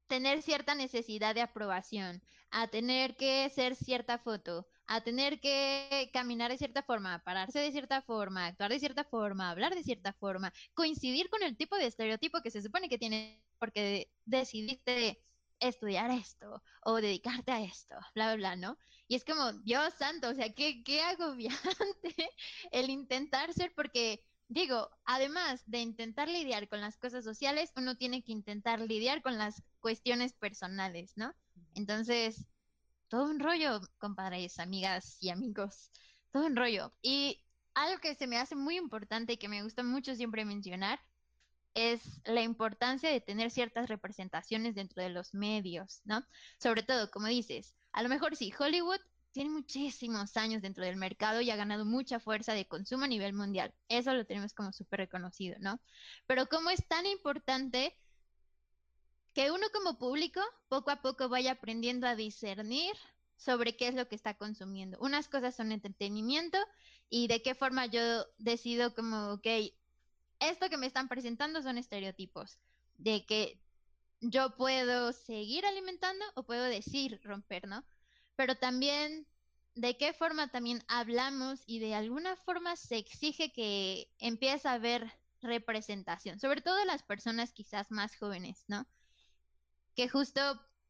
tener cierta necesidad de aprobación, a tener que ser cierta foto, a tener que caminar de cierta forma, pararse de cierta forma, actuar de cierta forma, hablar de cierta forma, coincidir con el tipo de estereotipo que se supone que tienes porque decidiste estudiar esto o dedicarte a esto, bla, bla, bla, ¿no? Y es como, Dios santo, o sea, qué, qué agobiante el intentar ser porque Digo, además de intentar lidiar con las cosas sociales, uno tiene que intentar lidiar con las cuestiones personales, ¿no? Entonces, todo un rollo, compadres, amigas y amigos, todo un rollo. Y algo que se me hace muy importante y que me gusta mucho siempre mencionar es la importancia de tener ciertas representaciones dentro de los medios, ¿no? Sobre todo, como dices, a lo mejor sí, Hollywood tiene muchísimos años dentro del mercado y ha ganado mucha fuerza de consumo a nivel mundial. Eso lo tenemos como súper reconocido, ¿no? Pero como es tan importante que uno como público poco a poco vaya aprendiendo a discernir sobre qué es lo que está consumiendo. Unas cosas son entretenimiento y de qué forma yo decido como, ok, esto que me están presentando son estereotipos, de que yo puedo seguir alimentando o puedo decir romper, ¿no? Pero también de qué forma también hablamos y de alguna forma se exige que empiece a haber representación, sobre todo las personas quizás más jóvenes, ¿no? Que justo,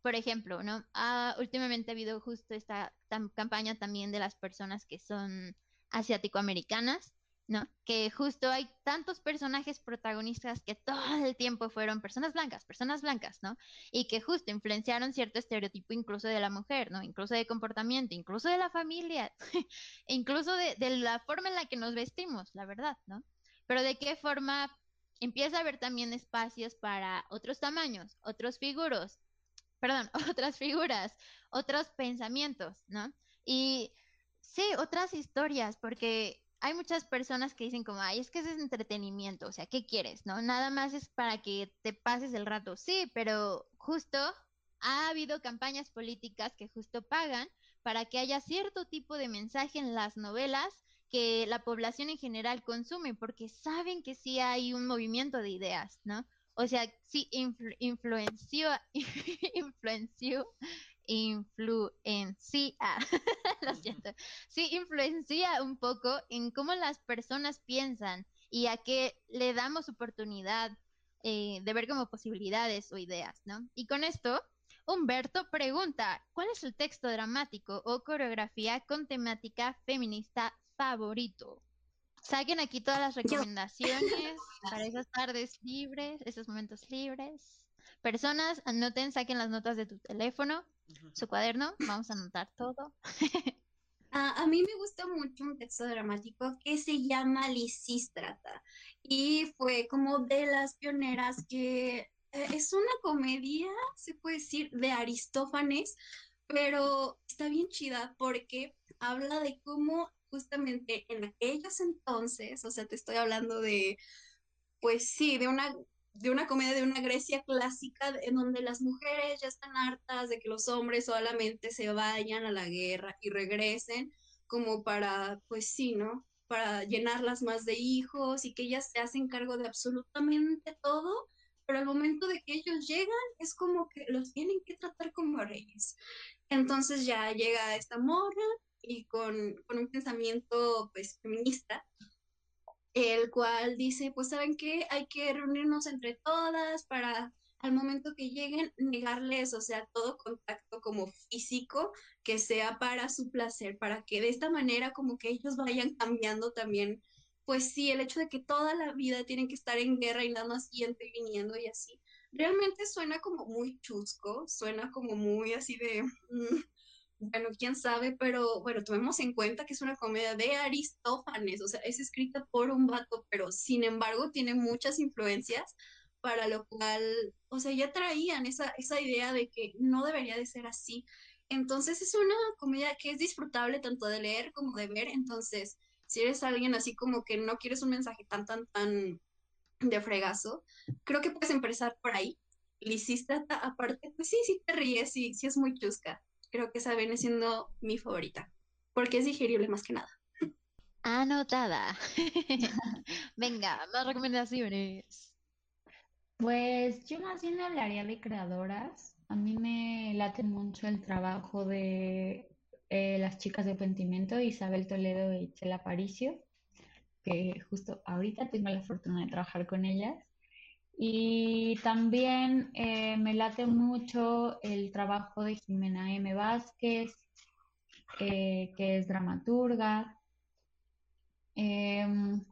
por ejemplo, ¿no? Ah, últimamente ha habido justo esta campaña también de las personas que son asiático-americanas, ¿no? Que justo hay tantos personajes protagonistas que todo el tiempo fueron personas blancas, personas blancas, ¿no? Y que justo influenciaron cierto estereotipo incluso de la mujer, ¿no? Incluso de comportamiento, incluso de la familia, incluso de, de la forma en la que nos vestimos, la verdad, ¿no? Pero de qué forma empieza a haber también espacios para otros tamaños, otros figuros, perdón, otras figuras, otros pensamientos, ¿no? Y sí, otras historias, porque hay muchas personas que dicen como, ay, es que ese es entretenimiento, o sea, ¿qué quieres, no? Nada más es para que te pases el rato, sí, pero justo ha habido campañas políticas que justo pagan para que haya cierto tipo de mensaje en las novelas que la población en general consume, porque saben que sí hay un movimiento de ideas, ¿no? O sea, sí influ- influenció, influenció, influencia, lo siento, sí influencia un poco en cómo las personas piensan y a qué le damos oportunidad eh, de ver como posibilidades o ideas, ¿no? Y con esto, Humberto pregunta, ¿cuál es el texto dramático o coreografía con temática feminista favorito? Saquen aquí todas las recomendaciones para esas tardes libres, esos momentos libres. Personas, anoten, saquen las notas de tu teléfono, su cuaderno, vamos a anotar todo. A, a mí me gusta mucho un texto dramático que se llama Lisístrata y fue como de las pioneras que eh, es una comedia, se puede decir, de Aristófanes, pero está bien chida porque habla de cómo justamente en aquellos entonces, o sea, te estoy hablando de, pues sí, de una de una comedia de una Grecia clásica en donde las mujeres ya están hartas de que los hombres solamente se vayan a la guerra y regresen como para, pues sí, ¿no? Para llenarlas más de hijos y que ellas se hacen cargo de absolutamente todo, pero al momento de que ellos llegan es como que los tienen que tratar como reyes. Entonces ya llega esta morra y con, con un pensamiento pues feminista el cual dice, pues saben qué, hay que reunirnos entre todas para al momento que lleguen negarles, o sea, todo contacto como físico que sea para su placer, para que de esta manera como que ellos vayan cambiando también, pues sí, el hecho de que toda la vida tienen que estar en guerra y nada más yendo y viniendo y así, realmente suena como muy chusco, suena como muy así de, mm, bueno, quién sabe, pero bueno, tomemos en cuenta que es una comedia de Aristófanes, o sea, es escrita por un vato, pero sin embargo tiene muchas influencias, para lo cual, o sea, ya traían esa, esa idea de que no debería de ser así. Entonces es una comedia que es disfrutable tanto de leer como de ver, entonces si eres alguien así como que no quieres un mensaje tan, tan, tan de fregazo, creo que puedes empezar por ahí. Lisista, aparte, pues sí, sí te ríes, sí, sí es muy chusca creo que esa viene siendo mi favorita, porque es digerible más que nada. Anotada. Venga, más recomendaciones. Pues yo más bien hablaría de creadoras. A mí me late mucho el trabajo de eh, las chicas de Pentimento, Isabel Toledo y Chela Aparicio, que justo ahorita tengo la fortuna de trabajar con ellas. Y también eh, me late mucho el trabajo de Jimena M. Vázquez, eh, que es dramaturga. Em,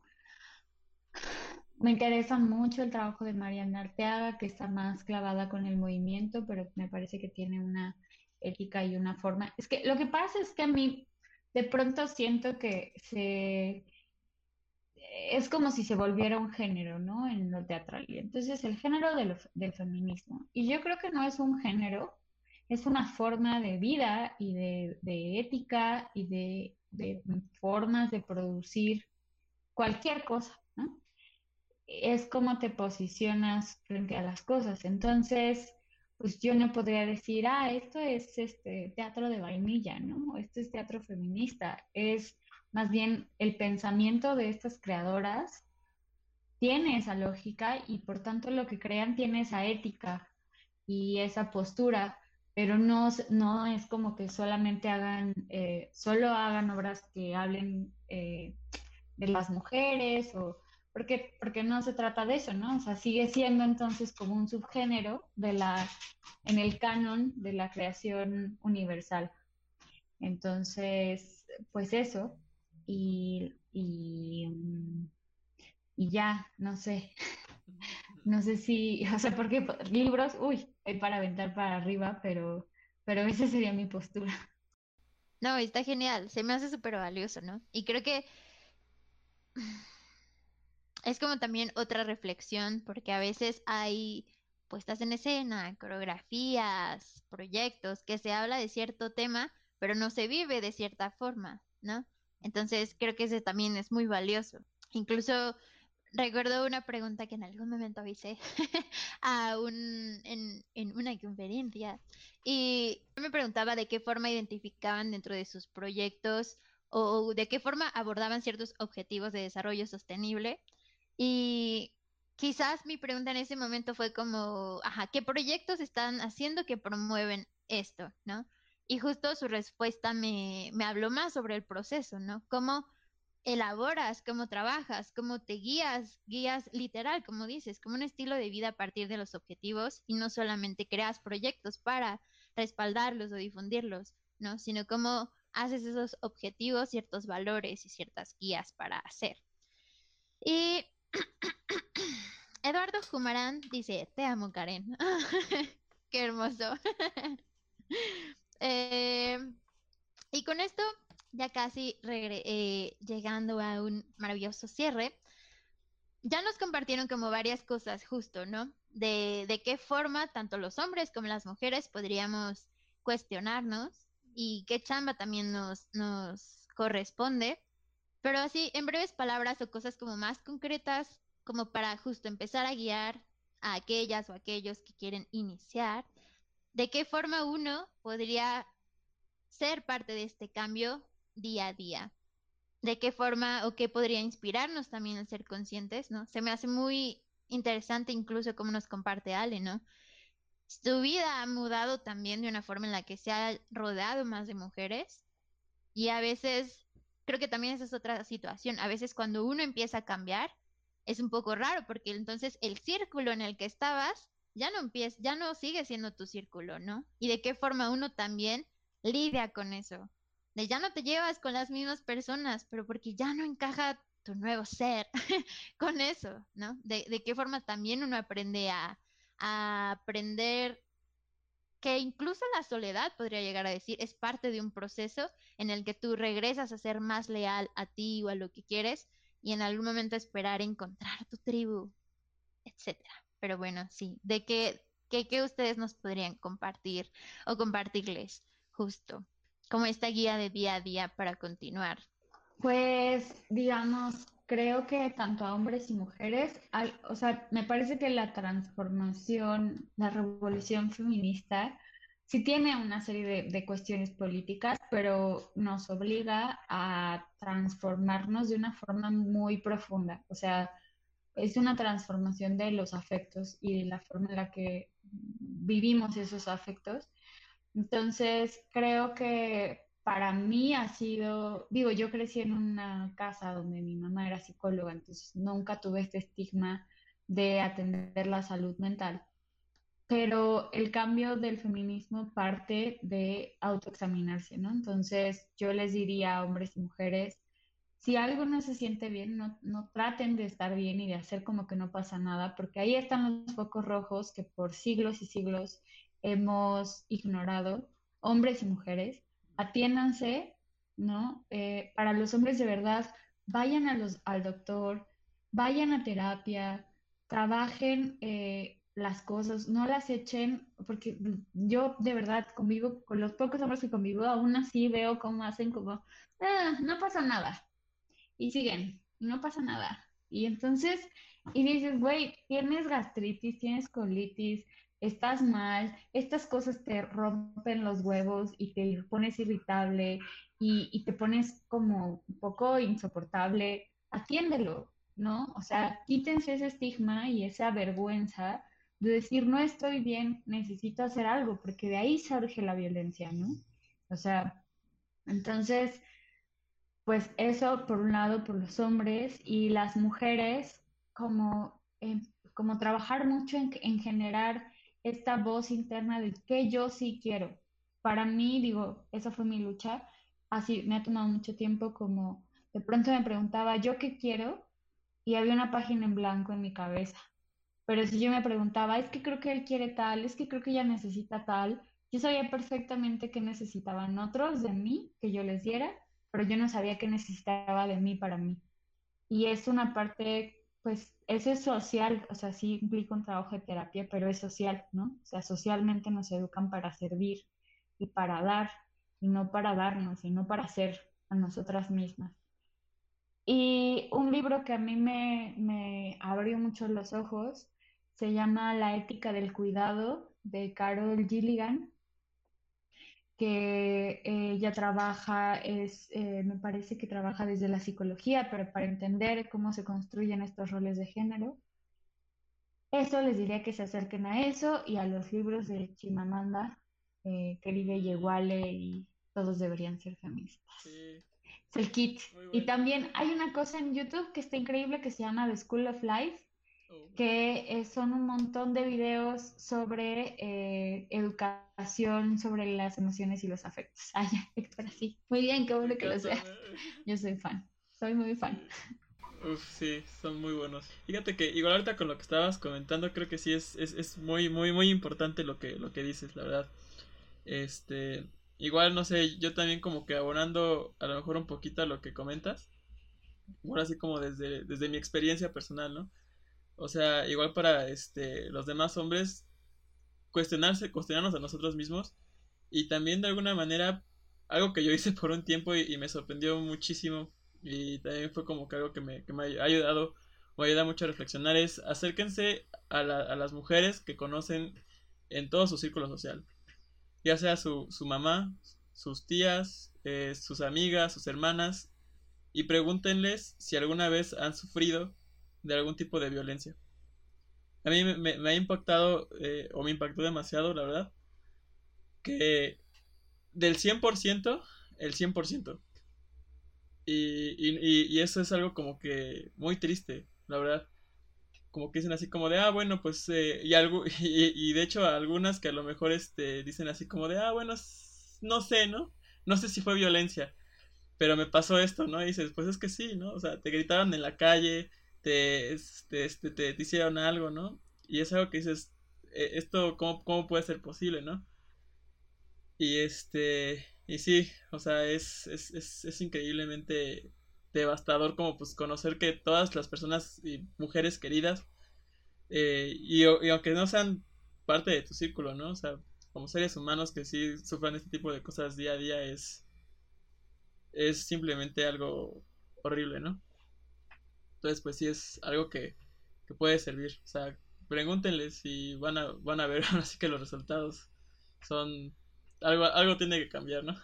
me interesa mucho el trabajo de Mariana Arteaga, que está más clavada con el movimiento, pero me parece que tiene una ética y una forma. Es que lo que pasa es que a mí de pronto siento que se es como si se volviera un género, ¿no? En lo teatral. Entonces el género del, feminismo. Y yo creo que no es un género, es una forma de vida y de, ética y de, de, formas de producir cualquier cosa, ¿no? Es como te posicionas frente a las cosas. Entonces, pues yo no podría decir, ah, esto es este teatro de vainilla, ¿no? Esto es teatro feminista. Es más bien el pensamiento de estas creadoras tiene esa lógica y por tanto lo que crean tiene esa ética y esa postura, pero no, no es como que solamente hagan, eh, solo hagan obras que hablen eh, de las mujeres o porque, porque no se trata de eso, ¿no? O sea, sigue siendo entonces como un subgénero de la, en el canon de la creación universal. Entonces, pues eso, y, y, mm, y ya, no sé. No sé si, o sea, porque libros, uy, hay para aventar para arriba, pero, pero esa sería mi postura. No, está genial, se me hace súper valioso, ¿no? Y creo que es como también otra reflexión, porque a veces hay puestas en escena, coreografías, proyectos, que se habla de cierto tema, pero no se vive de cierta forma, ¿no? Entonces creo que ese también es muy valioso. Incluso recuerdo una pregunta que en algún momento hice a un, en, en una conferencia y me preguntaba de qué forma identificaban dentro de sus proyectos o de qué forma abordaban ciertos objetivos de desarrollo sostenible. Y quizás mi pregunta en ese momento fue como, ajá, ¿qué proyectos están haciendo que promueven esto, no? Y justo su respuesta me, me habló más sobre el proceso, ¿no? Cómo elaboras, cómo trabajas, cómo te guías, guías literal, como dices, como un estilo de vida a partir de los objetivos y no solamente creas proyectos para respaldarlos o difundirlos, ¿no? Sino cómo haces esos objetivos, ciertos valores y ciertas guías para hacer. Y Eduardo Jumarán dice, te amo Karen. Qué hermoso. Eh, y con esto, ya casi eh, llegando a un maravilloso cierre, ya nos compartieron como varias cosas justo, ¿no? De, de qué forma tanto los hombres como las mujeres podríamos cuestionarnos y qué chamba también nos, nos corresponde. Pero así, en breves palabras o cosas como más concretas, como para justo empezar a guiar a aquellas o aquellos que quieren iniciar, de qué forma uno podría ser parte de este cambio día a día. De qué forma o qué podría inspirarnos también al ser conscientes, ¿no? Se me hace muy interesante incluso como nos comparte Ale, ¿no? Su vida ha mudado también de una forma en la que se ha rodeado más de mujeres y a veces, creo que también esa es otra situación, a veces cuando uno empieza a cambiar es un poco raro porque entonces el círculo en el que estabas ya no empieza, ya no sigue siendo tu círculo, ¿no? Y de qué forma uno también lidia con eso. De ya no te llevas con las mismas personas, pero porque ya no encaja tu nuevo ser con eso, ¿no? De, qué forma también uno aprende a, a aprender que incluso la soledad, podría llegar a decir, es parte de un proceso en el que tú regresas a ser más leal a ti o a lo que quieres y en algún momento esperar encontrar tu tribu, etcétera. Pero bueno, sí, de qué, qué, qué ustedes nos podrían compartir o compartirles justo como esta guía de día a día para continuar. Pues, digamos, creo que tanto a hombres y mujeres, o sea, me parece que la transformación, la revolución feminista, sí tiene una serie de, cuestiones políticas, pero nos obliga a transformarnos de una forma muy profunda. O sea, es una transformación de los afectos y de la forma en la que vivimos esos afectos. Entonces, creo que para mí ha sido, digo, yo crecí en una casa donde mi mamá era psicóloga, entonces nunca tuve este estigma de atender la salud mental. Pero el cambio del feminismo parte de autoexaminarse, ¿no? Entonces yo les diría a hombres y mujeres, si algo no se siente bien, no, no traten de estar bien y de hacer como que no pasa nada, porque ahí están los focos rojos que por siglos y siglos hemos ignorado, hombres y mujeres atiéndanse, ¿no? Eh, para los hombres de verdad, vayan a los, al doctor, vayan a terapia, trabajen eh, las cosas, no las echen, porque yo de verdad convivo, con los pocos hombres que convivo, aún así veo cómo hacen como, ah, no pasa nada. Y siguen, no pasa nada. Y entonces, y dices, güey, tienes gastritis, tienes colitis, estás mal, estas cosas te rompen los huevos y te pones irritable y, te pones como un poco insoportable, atiéndelo, ¿no? O sea, quítense ese estigma y esa vergüenza de decir, no estoy bien, necesito hacer algo, porque de ahí surge la violencia, ¿no? O sea, entonces, pues eso por un lado por los hombres y las mujeres, como, eh, como trabajar mucho en, en generar esta voz interna de que yo sí quiero. Para mí, digo, esa fue mi lucha. Así me ha tomado mucho tiempo como de pronto me preguntaba, ¿yo qué quiero? Y había una página en blanco en mi cabeza. Pero si yo me preguntaba, es que creo que él quiere tal, es que creo que ella necesita tal, yo sabía perfectamente qué necesitaban otros de mí, que yo les diera, pero yo no sabía qué necesitaba de mí para mí. Y es una parte pues eso es social, o sea, sí implica un trabajo de terapia, pero es social, ¿no? O sea, socialmente nos educan para servir y para dar, y no para darnos, y no para ser a nosotras mismas. Y un libro que a mí me, me abrió mucho los ojos se llama La ética del cuidado de Carol Gilligan que ella trabaja, es, eh, me parece que trabaja desde la psicología, pero para entender cómo se construyen estos roles de género. Eso les diría que se acerquen a eso y a los libros de Chimamanda, eh, Querida Yeguale y todos deberían ser feministas. Es el kit. Y también hay una cosa en YouTube que está increíble que se llama The School of Life, que eh, son un montón de videos sobre eh, educación, sobre las emociones y los afectos. Ah, ya, Héctor, sí. Muy bien, qué bueno que lo seas. Yo soy fan, soy muy fan. Uf, sí, son muy buenos. Fíjate que igual ahorita con lo que estabas comentando, creo que sí es, es, es muy, muy, muy importante lo que, lo que dices, la verdad. Este, igual, no sé, yo también como que abonando a lo mejor un poquito a lo que comentas. Ahora así como desde, desde mi experiencia personal, ¿no? O sea, igual para este los demás hombres cuestionarse, cuestionarnos a nosotros mismos. Y también de alguna manera algo que yo hice por un tiempo y, me sorprendió muchísimo. Y también fue como que algo que me, que me ha ayudado o ayuda mucho a reflexionar es acérquense a, a las mujeres que conocen en todo su círculo social, ya sea su, su mamá, sus tías, eh, sus amigas, sus hermanas, y pregúntenles si alguna vez han sufrido de algún tipo de violencia. A mí me, ha impactado, eh, o me impactó demasiado, la verdad, que del 100%, el 100%. Y, y, y, eso es algo como que muy triste, la verdad. Como que dicen así como de, ah, bueno, pues, eh, y, algo, y, y, de hecho algunas que a lo mejor este, dicen así como de, ah, bueno, no sé, ¿no? No sé si fue violencia, pero me pasó esto, ¿no? Y dices, pues es que sí, ¿no? O sea, te gritaban en la calle, te, este, este, te, hicieron algo, ¿no? Y es algo que dices, e, esto, ¿cómo, ¿cómo puede ser posible, ¿no? Y este, y sí, o sea, es, es, es, es increíblemente devastador como pues conocer que todas las personas y mujeres queridas, eh, y, y, aunque no sean parte de tu círculo, ¿no? O sea, como seres humanos que sí sufran este tipo de cosas día a día es, es simplemente algo horrible, ¿no? Pues sí es algo que, puede servir. O sea, pregúntenles y van a, van a ver así que los resultados son... Algo, algo tiene que cambiar, ¿no?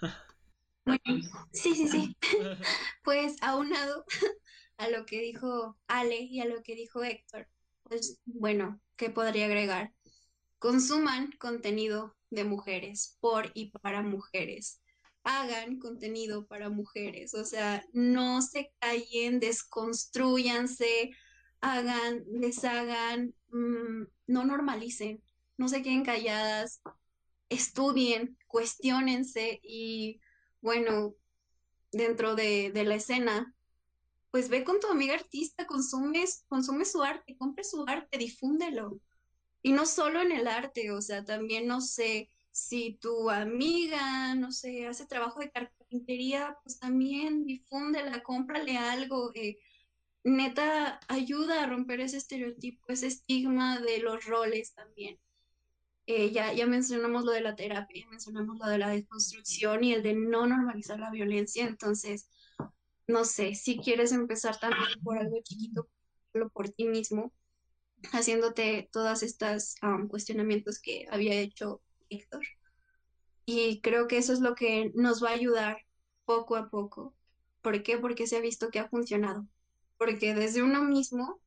Sí, sí, sí. Pues aunado a lo que dijo Ale y a lo que dijo Héctor, pues bueno, ¿qué podría agregar? Consuman contenido de mujeres, por y para mujeres hagan contenido para mujeres, o sea, no se callen, desconstruyanse, hagan, deshagan, mm, no normalicen, no se queden calladas, estudien, cuestionense y bueno, dentro de, la escena, pues ve con tu amiga artista, consumes, consume su arte, compre su arte, difúndelo. Y no solo en el arte, o sea, también, no sé, si tu amiga, no sé, hace trabajo de carpintería, pues también difúndela, cómprale algo. Eh, neta, ayuda a romper ese estereotipo, ese estigma de los roles también. Eh, ya, ya mencionamos lo de la terapia, mencionamos lo de la desconstrucción y el de no normalizar la violencia. Entonces, no sé, si quieres empezar también por algo chiquito, por ti mismo, haciéndote todas estas cuestionamientos que había hecho y creo que eso es lo que nos va a ayudar poco a poco. ¿Por qué? Porque se ha visto que ha funcionado. Porque desde uno mismo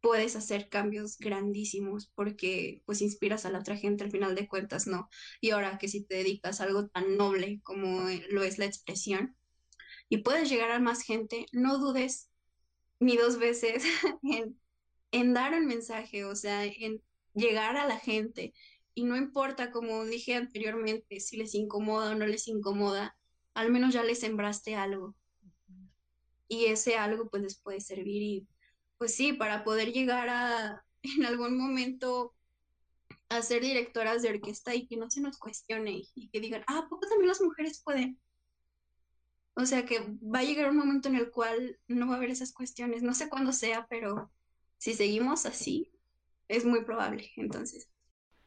puedes hacer cambios grandísimos porque pues inspiras a la otra gente al final de cuentas, ¿no? Y ahora que si te dedicas a algo tan noble como lo es la expresión y puedes llegar a más gente, no dudes ni dos veces en, en dar un mensaje, o sea, en llegar a la gente, y no importa, como dije anteriormente, si les incomoda o no les incomoda, al menos ya les sembraste algo. Y ese algo pues les puede servir y pues sí, para poder llegar a en algún momento a ser directoras de orquesta y que no se nos cuestione y que digan, ah, poco también las mujeres pueden? O sea que va a llegar un momento en el cual no va a haber esas cuestiones. No sé cuándo sea, pero si seguimos así, es muy probable. Entonces,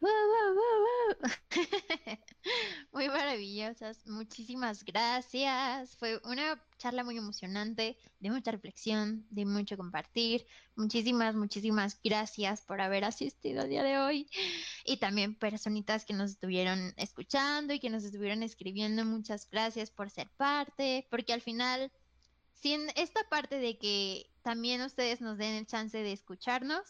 muy maravillosas, muchísimas gracias. Fue una charla muy emocionante, de mucha reflexión, de mucho compartir. Muchísimas, muchísimas gracias por haber asistido al día de hoy. Y también personitas que nos estuvieron escuchando y que nos estuvieron escribiendo, muchas gracias por ser parte, porque al final, sin esta parte de que también ustedes nos den el chance de escucharnos,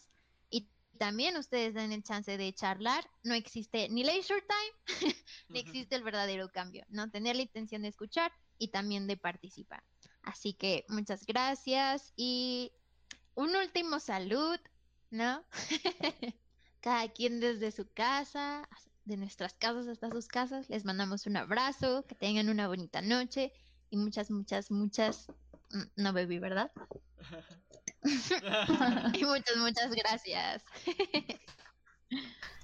también ustedes den el chance de charlar, no existe ni leisure time, ni existe el verdadero cambio, ¿no? Tener la intención de escuchar y también de participar. Así que muchas gracias y un último salud, ¿no? Cada quien desde su casa, de nuestras casas hasta sus casas, les mandamos un abrazo, que tengan una bonita noche y muchas, muchas, muchas, mm, no bebí, ¿verdad? y muchas, muchas gracias.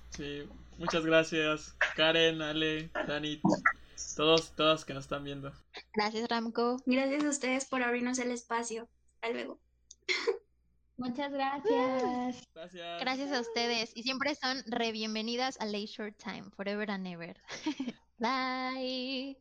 sí, muchas gracias, Karen, Ale, Dani, todos, todas que nos están viendo. Gracias, Ramco. Gracias a ustedes por abrirnos el espacio. Hasta luego. Muchas gracias. Gracias. Gracias a ustedes y siempre son re bienvenidas a Leisure Time, forever and ever. Bye.